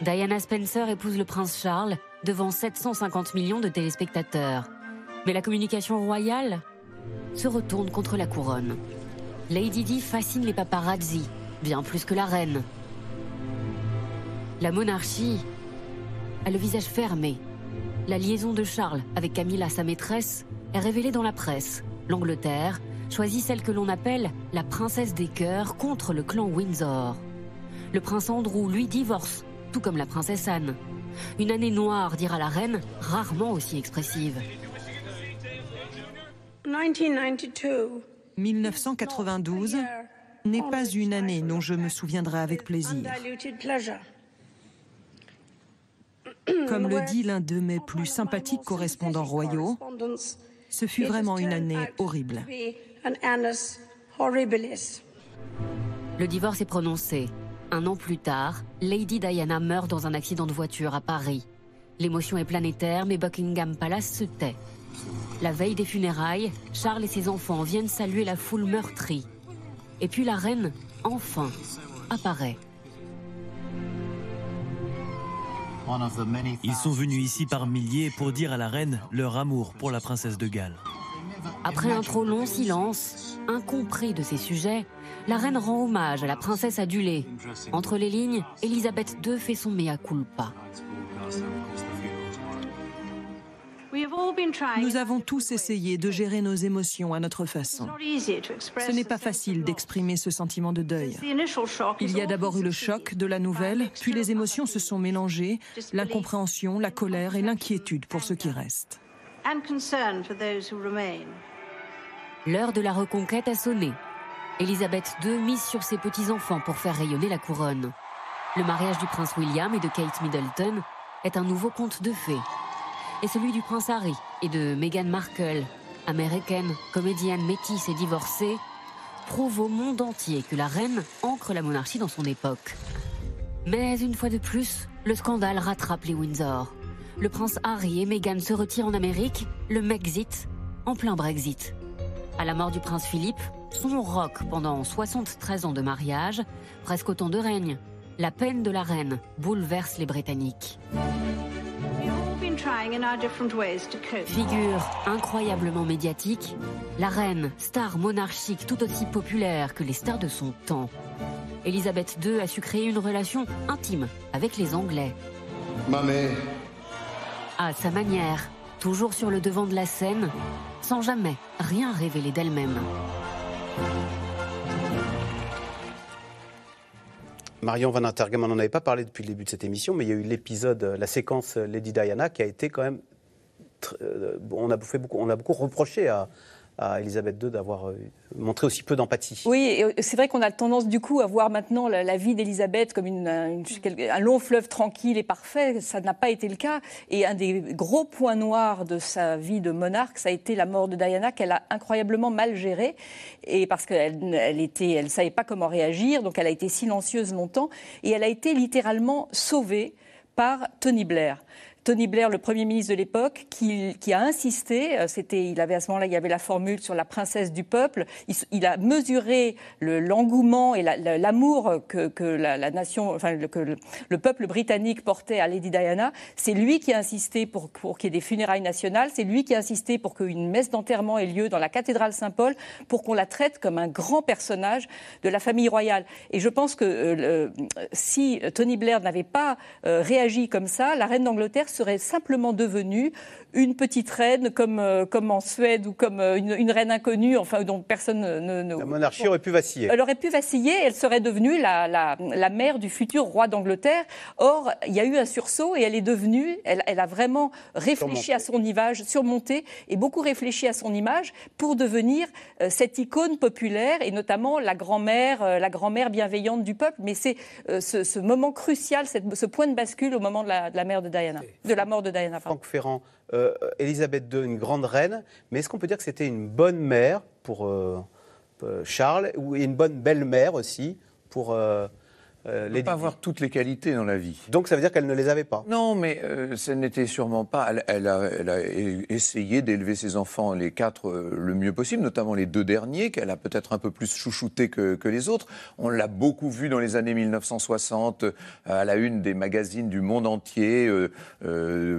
Diana Spencer épouse le prince Charles devant 750 millions de téléspectateurs. Mais la communication royale se retourne contre la couronne. Lady Di fascine les paparazzi, bien plus que la reine. La monarchie a le visage fermé la liaison de Charles avec Camilla, sa maîtresse, est révélée dans la presse. L'Angleterre choisit celle que l'on appelle la princesse des cœurs contre le clan Windsor. Le prince Andrew, lui, divorce, tout comme la princesse Anne. Une année noire, dira la reine, rarement aussi expressive. 1992 n'est pas une année dont je me souviendrai avec plaisir. Comme le dit l'un de mes plus sympathiques correspondants royaux, ce fut vraiment une année horrible. Le divorce est prononcé. Un an plus tard, Lady Diana meurt dans un accident de voiture à Paris. L'émotion est planétaire, mais Buckingham Palace se tait. La veille des funérailles, Charles et ses enfants viennent saluer la foule meurtrie. Et puis la reine, enfin, apparaît. Ils sont venus ici par milliers pour dire à la reine leur amour pour la princesse de Galles. Après un trop long silence, incompris de ses sujets, la reine rend hommage à la princesse adulée. Entre les lignes, Elisabeth II fait son mea culpa. Nous avons tous essayé de gérer nos émotions à notre façon. Ce n'est pas facile d'exprimer ce sentiment de deuil. Il y a d'abord eu le choc de la nouvelle, puis les émotions se sont mélangées, l'incompréhension, la colère et l'inquiétude pour ceux qui restent. L'heure de la reconquête a sonné. Elisabeth II mise sur ses petits-enfants pour faire rayonner la couronne. Le mariage du prince William et de Kate Middleton est un nouveau conte de fées et celui du prince Harry et de Meghan Markle, américaine, comédienne métisse et divorcée, prouve au monde entier que la reine ancre la monarchie dans son époque. Mais une fois de plus, le scandale rattrape les Windsor. Le prince Harry et Meghan se retirent en Amérique, le Mexit, en plein Brexit. À la mort du prince Philippe, son rock pendant 73 ans de mariage, presque autant de règne. La peine de la reine bouleverse les Britanniques. Figure incroyablement médiatique, la reine, star monarchique tout aussi populaire que les stars de son temps. Elisabeth II a su créer une relation intime avec les Anglais. À sa manière, toujours sur le devant de la scène, sans jamais rien révéler d'elle-même. Marion Van Intergem, on n'en avait pas parlé depuis le début de cette émission, mais il y a eu l'épisode, euh, la séquence euh, Lady Diana qui a été quand même. Euh, on, a on a beaucoup reproché à, à Elisabeth II d'avoir euh, montré aussi peu d'empathie. Oui, c'est vrai qu'on a tendance du coup à voir maintenant la, vie d'Elisabeth comme un long fleuve tranquille et parfait. Ça n'a pas été le cas. Et un des gros points noirs de sa vie de monarque, ça a été la mort de Diana qu'elle a incroyablement mal gérée. Et parce qu'elle elle savait pas comment réagir, donc elle a été silencieuse longtemps et elle a été littéralement sauvée par Tony Blair. Tony Blair, le Premier ministre de l'époque, qui, a insisté, euh, c'était, il avait à ce moment-là, il y avait la formule sur la princesse du peuple, il, a mesuré l'engouement et l'amour que, la, nation, enfin, que le, peuple britannique portait à Lady Diana. C'est lui qui a insisté pour, qu'il y ait des funérailles nationales, c'est lui qui a insisté pour qu'une messe d'enterrement ait lieu dans la cathédrale Saint-Paul, pour qu'on la traite comme un grand personnage de la famille royale. Et je pense que euh, si Tony Blair n'avait pas euh, réagi comme ça, la reine d'Angleterre serait simplement devenue une petite reine comme, euh, comme en Suède ou comme euh, une, reine inconnue, enfin dont personne ne... La monarchie aurait pu vaciller. Elle aurait pu vaciller, elle serait devenue la, la, mère du futur roi d'Angleterre. Or, il y a eu un sursaut et elle est devenue, elle, elle a vraiment réfléchi à son image, surmonté et beaucoup réfléchi à son image pour devenir euh, cette icône populaire et notamment la grand-mère, la grand-mère bienveillante du peuple. Mais c'est ce, moment crucial, ce point de bascule au moment de la, de la mère de Diana, de la mort de Diana. Franck Ferrand, euh, Elisabeth II, une grande reine, mais est-ce qu'on peut dire que c'était une bonne mère pour euh, euh, Charles, ou une bonne belle-mère aussi pour euh, ne pas avoir toutes les qualités dans la vie. Donc ça veut dire qu'elle ne les avait pas Non, mais euh, ce n'était sûrement pas. Elle, a, essayé d'élever ses enfants, les quatre, euh, le mieux possible, notamment les deux derniers, qu'elle a peut-être un peu plus chouchouté que, les autres. On l'a beaucoup vu dans les années 1960, à la une des magazines du monde entier,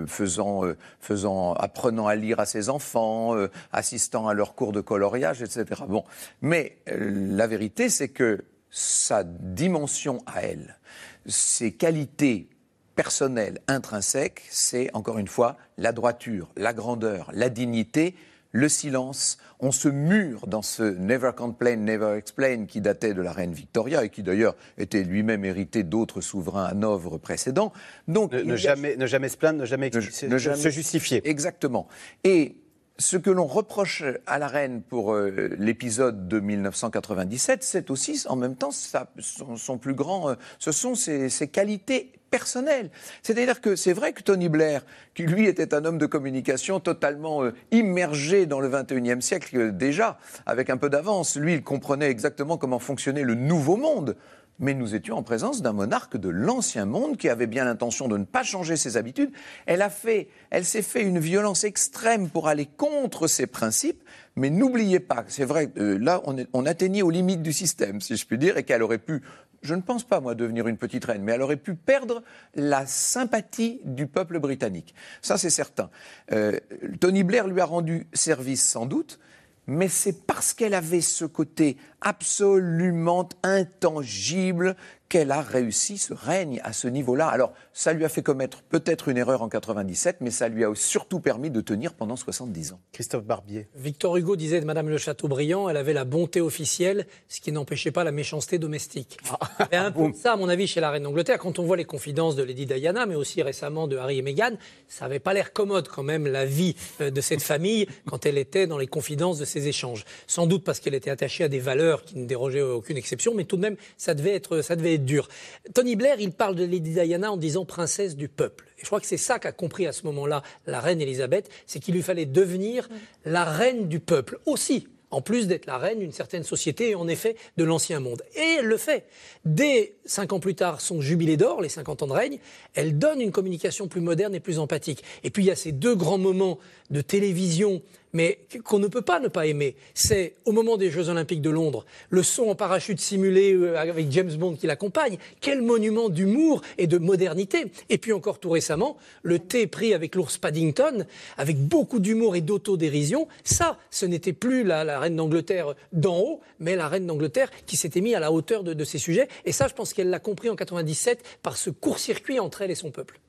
faisant, faisant, apprenant à lire à ses enfants, assistant à leurs cours de coloriage, etc. Bon, mais la vérité, c'est que sa dimension à elle, ses qualités personnelles, intrinsèques, c'est encore une fois la droiture, la grandeur, la dignité, le silence. On se mure dans ce Never Complain, Never Explain qui datait de la reine Victoria et qui d'ailleurs était lui-même hérité d'autres souverains à Hanovre précédents. Donc, ne, jamais, ne jamais se plaindre, ne jamais, se justifier. Exactement. Et ce que l'on reproche à la reine pour euh, l'épisode de 1997, c'est aussi en même temps son, plus grand, euh, ce sont ses, qualités personnelles. C'est-à-dire que c'est vrai que Tony Blair, qui lui était un homme de communication totalement euh, immergé dans le 21e siècle déjà, avec un peu d'avance, lui il comprenait exactement comment fonctionnait le nouveau monde mais nous étions en présence d'un monarque de l'ancien monde qui avait bien l'intention de ne pas changer ses habitudes. Elle a fait, elle s'est fait une violence extrême pour aller contre ses principes, mais n'oubliez pas, c'est vrai, euh, là on, atteignait aux limites du système, si je puis dire, et qu'elle aurait pu je ne pense pas, moi, devenir une petite reine, mais elle aurait pu perdre la sympathie du peuple britannique. Ça, c'est certain. Euh, Tony Blair lui a rendu service, sans doute, mais c'est parce qu'elle avait ce côté absolument intangible qu'elle a réussi ce règne à ce niveau-là. Alors, ça lui a fait commettre peut-être une erreur en 97, mais ça lui a surtout permis de tenir pendant 70 ans. Christophe Barbier. Victor Hugo disait de Madame le Châteaubriand, elle avait la bonté officielle, ce qui n'empêchait pas la méchanceté domestique. Ah. un peu ça, à mon avis, chez la reine d'Angleterre. Quand on voit les confidences de Lady Diana, mais aussi récemment de Harry et Meghan, ça n'avait pas l'air commode quand même, la vie euh, de cette famille, quand elle était dans les confidences de ces échanges. Sans doute parce qu'elle était attachée à des valeurs qui ne dérogeaient aucune exception, mais tout de même, ça devait être, ça devait dur. Tony Blair, il parle de Lady Diana en disant princesse du peuple. Et je crois que c'est ça qu'a compris à ce moment-là la reine Elisabeth, c'est qu'il lui fallait devenir la reine du peuple aussi en plus d'être la reine d'une certaine société et en effet de l'ancien monde. Et elle le fait. Dès cinq ans plus tard, son jubilé d'or, les 50 ans de règne, elle donne une communication plus moderne et plus empathique. Et puis il y a ces deux grands moments de télévision mais qu'on ne peut pas ne pas aimer. C'est au moment des Jeux Olympiques de Londres, le son en parachute simulé euh, avec James Bond qui l'accompagne. Quel monument d'humour et de modernité. Et puis encore tout récemment, le thé pris avec l'ours Paddington, avec beaucoup d'humour et d'autodérision. Ça, ce n'était plus la, reine d'Angleterre d'en haut, mais la reine d'Angleterre qui s'était mise à la hauteur de, de ces sujets. Et ça, je pense qu'elle l'a compris en 97 par ce court-circuit entre elle et son peuple.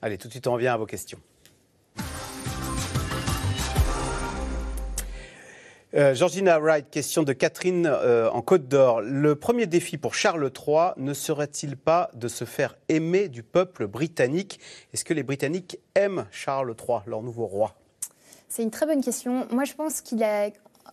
Allez, tout de suite, on revient à vos questions. Euh, Georgina Wright, question de Catherine euh, en Côte d'Or. Le premier défi pour Charles III ne serait-il pas de se faire aimer du peuple britannique? Est-ce que les Britanniques aiment Charles III, leur nouveau roi? C'est une très bonne question. Moi, je pense qu'il a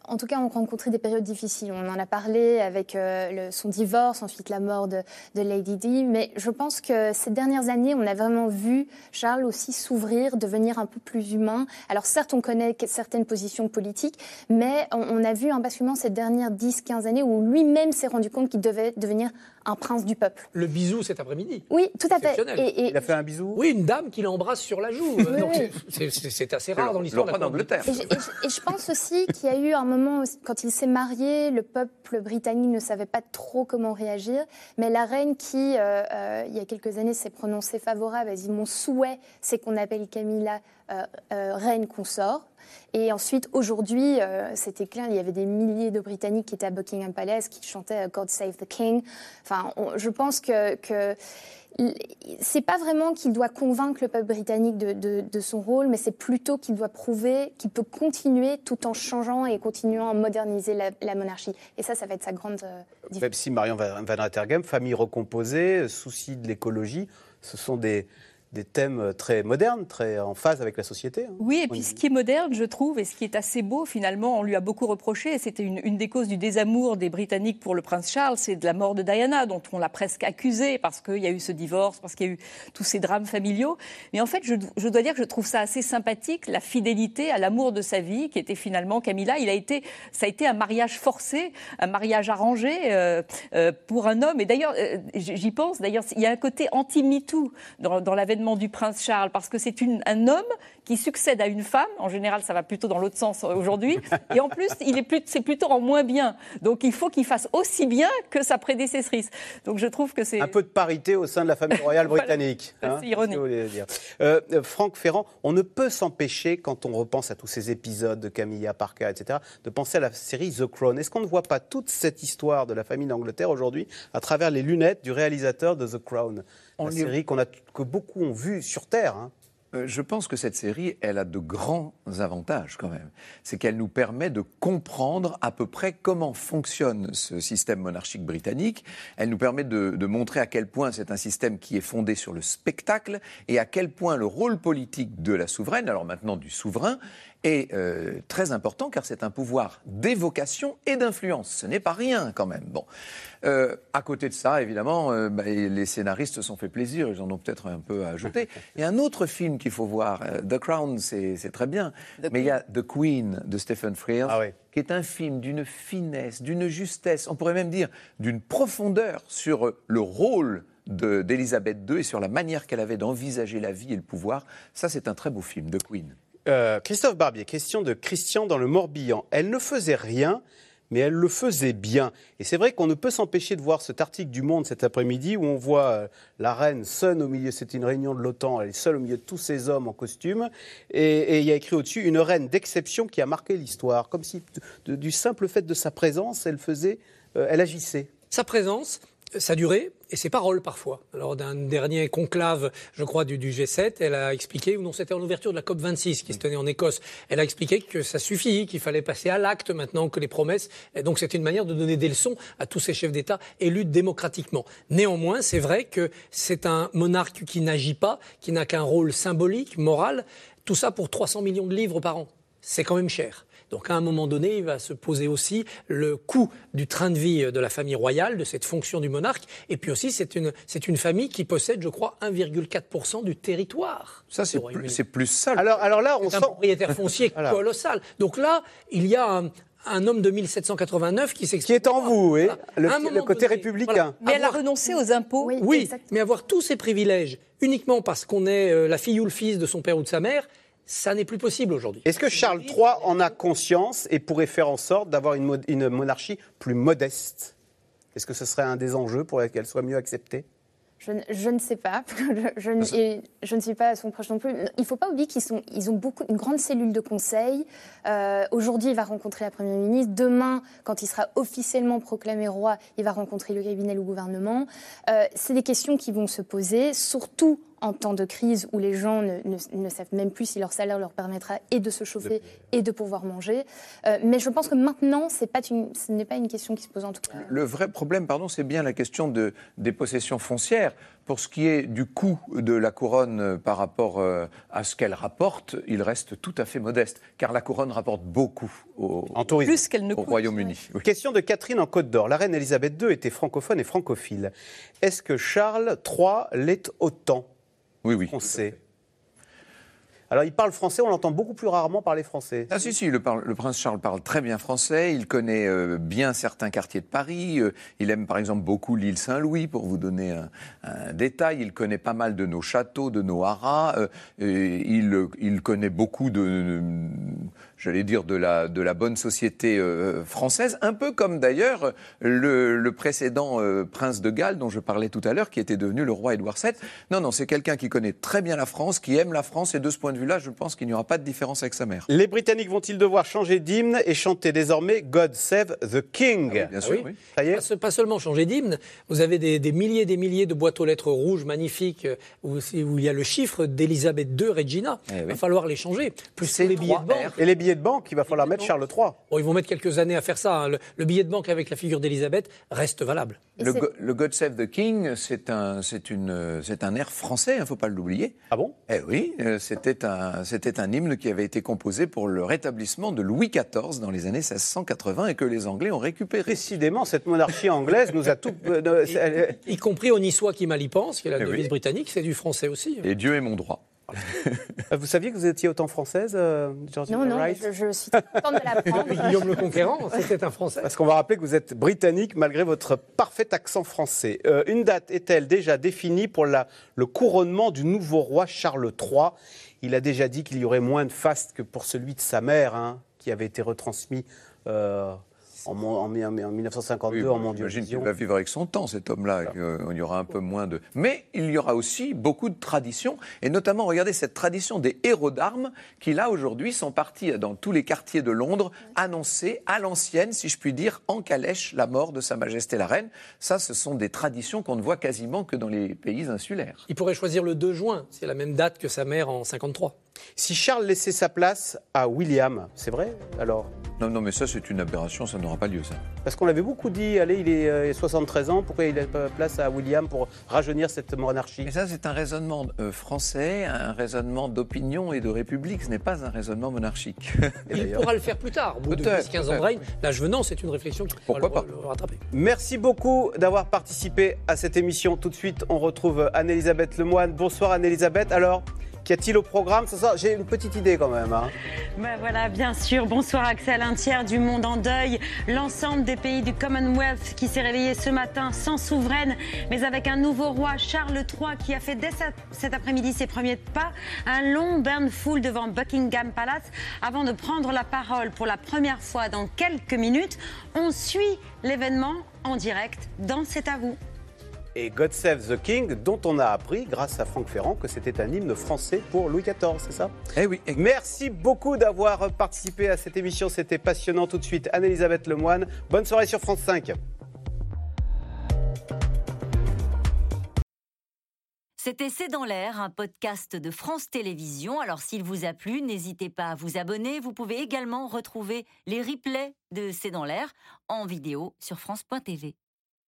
en tout cas, on rencontré des périodes difficiles. On en a parlé avec euh, son divorce, ensuite la mort de, Lady Di. Mais je pense que ces dernières années, on a vraiment vu Charles aussi s'ouvrir, devenir un peu plus humain. Alors certes, on connaît certaines positions politiques, mais on, a vu un basculement ces dernières 10-15 années où lui-même s'est rendu compte qu'il devait devenir un prince du peuple. Le bisou cet après-midi. Oui, tout à fait. Et, Il a fait un bisou? Oui, une dame qui l'embrasse sur la joue. C'est assez rare dans l'histoire d'Angleterre. Et, et, je pense aussi qu'il y a eu un moment, quand il s'est marié, le peuple britannique ne savait pas trop comment réagir. Mais la reine qui, euh, euh, il y a quelques années, s'est prononcée favorable, a dit Mon souhait, c'est qu'on appelle Camilla reine consort. Et ensuite, aujourd'hui, euh, c'était clair, il y avait des milliers de Britanniques qui étaient à Buckingham Palace, qui chantaient euh, God Save the King. Enfin, je pense que, que c'est pas vraiment qu'il doit convaincre le peuple britannique de, son rôle, mais c'est plutôt qu'il doit prouver qu'il peut continuer tout en changeant et continuant à moderniser la, monarchie. Et ça, ça va être sa grande euh, si Marion Van famille recomposée, souci de l'écologie, ce sont des, des thèmes très modernes, très en phase avec la société. Hein, oui, et puis ce qui est moderne, je trouve, et ce qui est assez beau, finalement, on lui a beaucoup reproché, et c'était une, des causes du désamour des Britanniques pour le prince Charles, c'est de la mort de Diana, dont on l'a presque accusé, parce qu'il y a eu ce divorce, parce qu'il y a eu tous ces drames familiaux. Mais en fait, je, dois dire que je trouve ça assez sympathique, la fidélité à l'amour de sa vie, qui était finalement Camilla. Il a été, ça a été un mariage forcé, un mariage arrangé euh, euh, pour un homme. Et d'ailleurs, euh, j'y pense, d'ailleurs, il y a un côté anti-MeToo dans, dans l'avènement du prince Charles, parce que c'est un homme qui succède à une femme. En général, ça va plutôt dans l'autre sens aujourd'hui. Et en plus, il est plus, c'est plutôt en moins bien. Donc, il faut qu'il fasse aussi bien que sa prédécessrice. Donc, je trouve que c'est un peu de parité au sein de la famille royale britannique. c'est hein, ironique. Euh, euh, Franck Ferrand, on ne peut s'empêcher, quand on repense à tous ces épisodes de Camilla Parker, etc., de penser à la série The Crown. Est-ce qu'on ne voit pas toute cette histoire de la famille d'Angleterre aujourd'hui à travers les lunettes du réalisateur de The Crown? La série qu'on a, que beaucoup ont vue sur Terre. Hein. Euh, je pense que cette série, elle a de grands avantages quand même. C'est qu'elle nous permet de comprendre à peu près comment fonctionne ce système monarchique britannique. Elle nous permet de montrer à quel point c'est un système qui est fondé sur le spectacle et à quel point le rôle politique de la souveraine, alors maintenant du souverain, est euh, très important car c'est un pouvoir d'évocation et d'influence. Ce n'est pas rien quand même. Bon. Euh, à côté de ça, évidemment, euh, bah, les scénaristes se sont fait plaisir, ils en ont peut-être un peu à ajouter. Et un autre film qu'il faut voir, The Crown, c'est très bien, mais il y a The Queen de Stephen Frears, ah qui est un film d'une finesse, d'une justesse, on pourrait même dire d'une profondeur sur le rôle d'Elisabeth II et sur la manière qu'elle avait d'envisager la vie et le pouvoir. Ça, c'est un très beau film, The Queen. Euh, Christophe Barbier, question de Christian dans le Morbihan. Elle ne faisait rien, mais elle le faisait bien. Et c'est vrai qu'on ne peut s'empêcher de voir cet article du Monde cet après-midi où on voit euh, la reine seule au milieu, c'est une réunion de l'OTAN, elle est seule au milieu de tous ces hommes en costume, et, il y a écrit au-dessus une reine d'exception qui a marqué l'histoire, comme si du simple fait de sa présence, elle faisait, euh, elle agissait. Sa présence, sa durée et ses paroles parfois. Lors d'un dernier conclave, je crois, du, G7, elle a expliqué, ou non, c'était en ouverture de la COP26 qui se tenait en Écosse, elle a expliqué que ça suffit, qu'il fallait passer à l'acte maintenant que les promesses. Et donc c'est une manière de donner des leçons à tous ces chefs d'État élus démocratiquement. Néanmoins, c'est vrai que c'est un monarque qui n'agit pas, qui n'a qu'un rôle symbolique, moral, tout ça pour 300 millions de livres par an. C'est quand même cher. Donc à un moment donné, il va se poser aussi le coût du train de vie de la famille royale, de cette fonction du monarque. Et puis aussi, c'est une, c'est une famille qui possède, je crois, 1,4% du territoire. Ça, c'est plus, c'est plus ça. Alors, alors là, on sent... un propriétaire foncier colossal. Donc là, il y a un, homme de 1789 qui s'explique. Qui est en vous, oui, le, côté républicain. Mais elle a renoncé aux impôts. Oui, mais avoir tous ces privilèges uniquement parce qu'on est euh, la fille ou le fils de son père ou de sa mère, ça n'est plus possible aujourd'hui. Est-ce que Charles III en a conscience et pourrait faire en sorte d'avoir une, une, monarchie plus modeste? Est-ce que ce serait un des enjeux pour qu'elle soit mieux acceptée? Je, ne sais pas. Je, ne suis pas à son proche non plus. Il ne faut pas oublier qu'ils ils ont beaucoup, une grande cellule de conseil. Euh, aujourd'hui, il va rencontrer la Première ministre. Demain, quand il sera officiellement proclamé roi, il va rencontrer le cabinet, le gouvernement. Euh, c'est des questions qui vont se poser, surtout en temps de crise où les gens ne, savent même plus si leur salaire leur permettra et de se chauffer et de pouvoir manger. Euh, mais je pense que maintenant, pas une, ce n'est pas une question qui se pose en tout cas. Le vrai problème, pardon, c'est bien la question de, des possessions foncières. Pour ce qui est du coût de la couronne euh, par rapport euh, à ce qu'elle rapporte, il reste tout à fait modeste, car la couronne rapporte beaucoup au, en tourisme, Plus qu'elle ne au Royaume-Uni. Question de Catherine en Côte d'Or. La reine Elisabeth II était francophone et francophile. Est-ce que Charles III l'est autant? Oui, oui. Sait. Alors, il parle français, on l'entend beaucoup plus rarement parler français. Ah si, si, le, prince Charles parle très bien français, il connaît euh, bien certains quartiers de Paris, euh, il aime par exemple beaucoup l'île Saint-Louis, pour vous donner un, détail, il connaît pas mal de nos châteaux, de nos haras, euh, il, il, connaît beaucoup de j'allais dire, de la, de la bonne société euh, française, un peu comme d'ailleurs le, précédent euh, prince de Galles dont je parlais tout à l'heure, qui était devenu le roi Édouard VII. Non, non, c'est quelqu'un qui connaît très bien la France, qui aime la France, et de ce point de vue-là, je pense qu'il n'y aura pas de différence avec sa mère. Les Britanniques vont-ils devoir changer d'hymne et chanter désormais God Save the King ah Bien sûr, oui. Ça y est pas, seulement changer d'hymne, vous avez des, des, milliers et des milliers de boîtes aux lettres rouges magnifiques euh, où, où il y a le chiffre d'Elisabeth II Regina. Eh il va falloir les changer. Plus les billets de banque. Et les billets de banque, il va falloir mettre Charles III. ils vont mettre quelques années à faire ça. Hein. Le, billet de banque avec la figure d'Elisabeth reste valable. Le, God Save the King, c'est un, un air français, il hein, ne faut pas l'oublier. Ah bon? Eh oui, euh, c'était un, un hymne qui avait été composé pour le rétablissement de Louis XIV dans les années 1680 et que les Anglais ont récupéré. Décidément, cette monarchie anglaise nous a tout. Euh, y, compris au niçois qui mal y pense, qui est la eh devise britannique, c'est du français aussi. Et Dieu est mon droit. Euh, vous saviez que vous étiez autant française, euh, Non, non, je, suis contente de l'apprendre. Guillaume le Conquérant, c'était un Français. Parce qu'on va rappeler que vous êtes britannique malgré votre parfait accent français. Euh, une date est-elle déjà définie pour la, le couronnement du nouveau roi Charles III Il a déjà dit qu'il y aurait moins de faste que pour celui de sa mère, hein, qui avait été retransmis en, en, 1952 en mondialisation. J'imagine qu'il va vivre avec son temps, cet homme-là, qu'il y aura un peu moins de... Mais il y aura aussi beaucoup de traditions, et notamment, regardez cette tradition des héros d'armes, qui là, aujourd'hui, sont partis dans tous les quartiers de Londres, annoncer à l'ancienne, si je puis dire, en calèche, la mort de Sa Majesté la Reine. Ça, ce sont des traditions qu'on ne voit quasiment que dans les pays insulaires. Il pourrait choisir le 2 juin, c'est la même date que sa mère en 53. Si Charles laissait sa place à William, c'est vrai alors? Non, non, mais ça, c'est une aberration, ça n'aura pas lieu, ça. Parce qu'on l'avait beaucoup dit, allez, il est 73 euh, ans, pourquoi il a pas place à William pour rajeunir cette monarchie? Mais ça, c'est un raisonnement euh, français, un raisonnement d'opinion et de république, ce n'est pas un raisonnement monarchique. il pourra le faire plus tard, au bout de 10-15 ans de règne. L'âge venant, c'est une réflexion qui pourra pas? Le, rattraper. Merci beaucoup d'avoir participé à cette émission. Tout de suite, on retrouve Anne-Elisabeth Lemoine. Bonsoir Anne-Elisabeth. Alors, Qu'y a-t-il au programme J'ai une petite idée quand même. Hein. Ben voilà, bien sûr. Bonsoir Axel. Un tiers du monde en deuil. L'ensemble des pays du Commonwealth qui s'est réveillé ce matin sans souveraine, mais avec un nouveau roi, Charles III, qui a fait dès cet après-midi ses premiers pas. Un long bain de foule devant Buckingham Palace avant de prendre la parole pour la première fois dans quelques minutes. On suit l'événement en direct dans C'est à vous et God Save the King, dont on a appris, grâce à Franck Ferrand, que c'était un hymne français pour Louis XIV, c'est ça? Eh oui. Merci beaucoup d'avoir participé à cette émission, c'était passionnant. Tout de suite, Anne-Elisabeth Lemoine. Bonne soirée sur France 5. C'était C'est dans l'air, un podcast de France Télévisions. Alors s'il vous a plu, n'hésitez pas à vous abonner. Vous pouvez également retrouver les replays de C'est dans l'air en vidéo sur France.tv.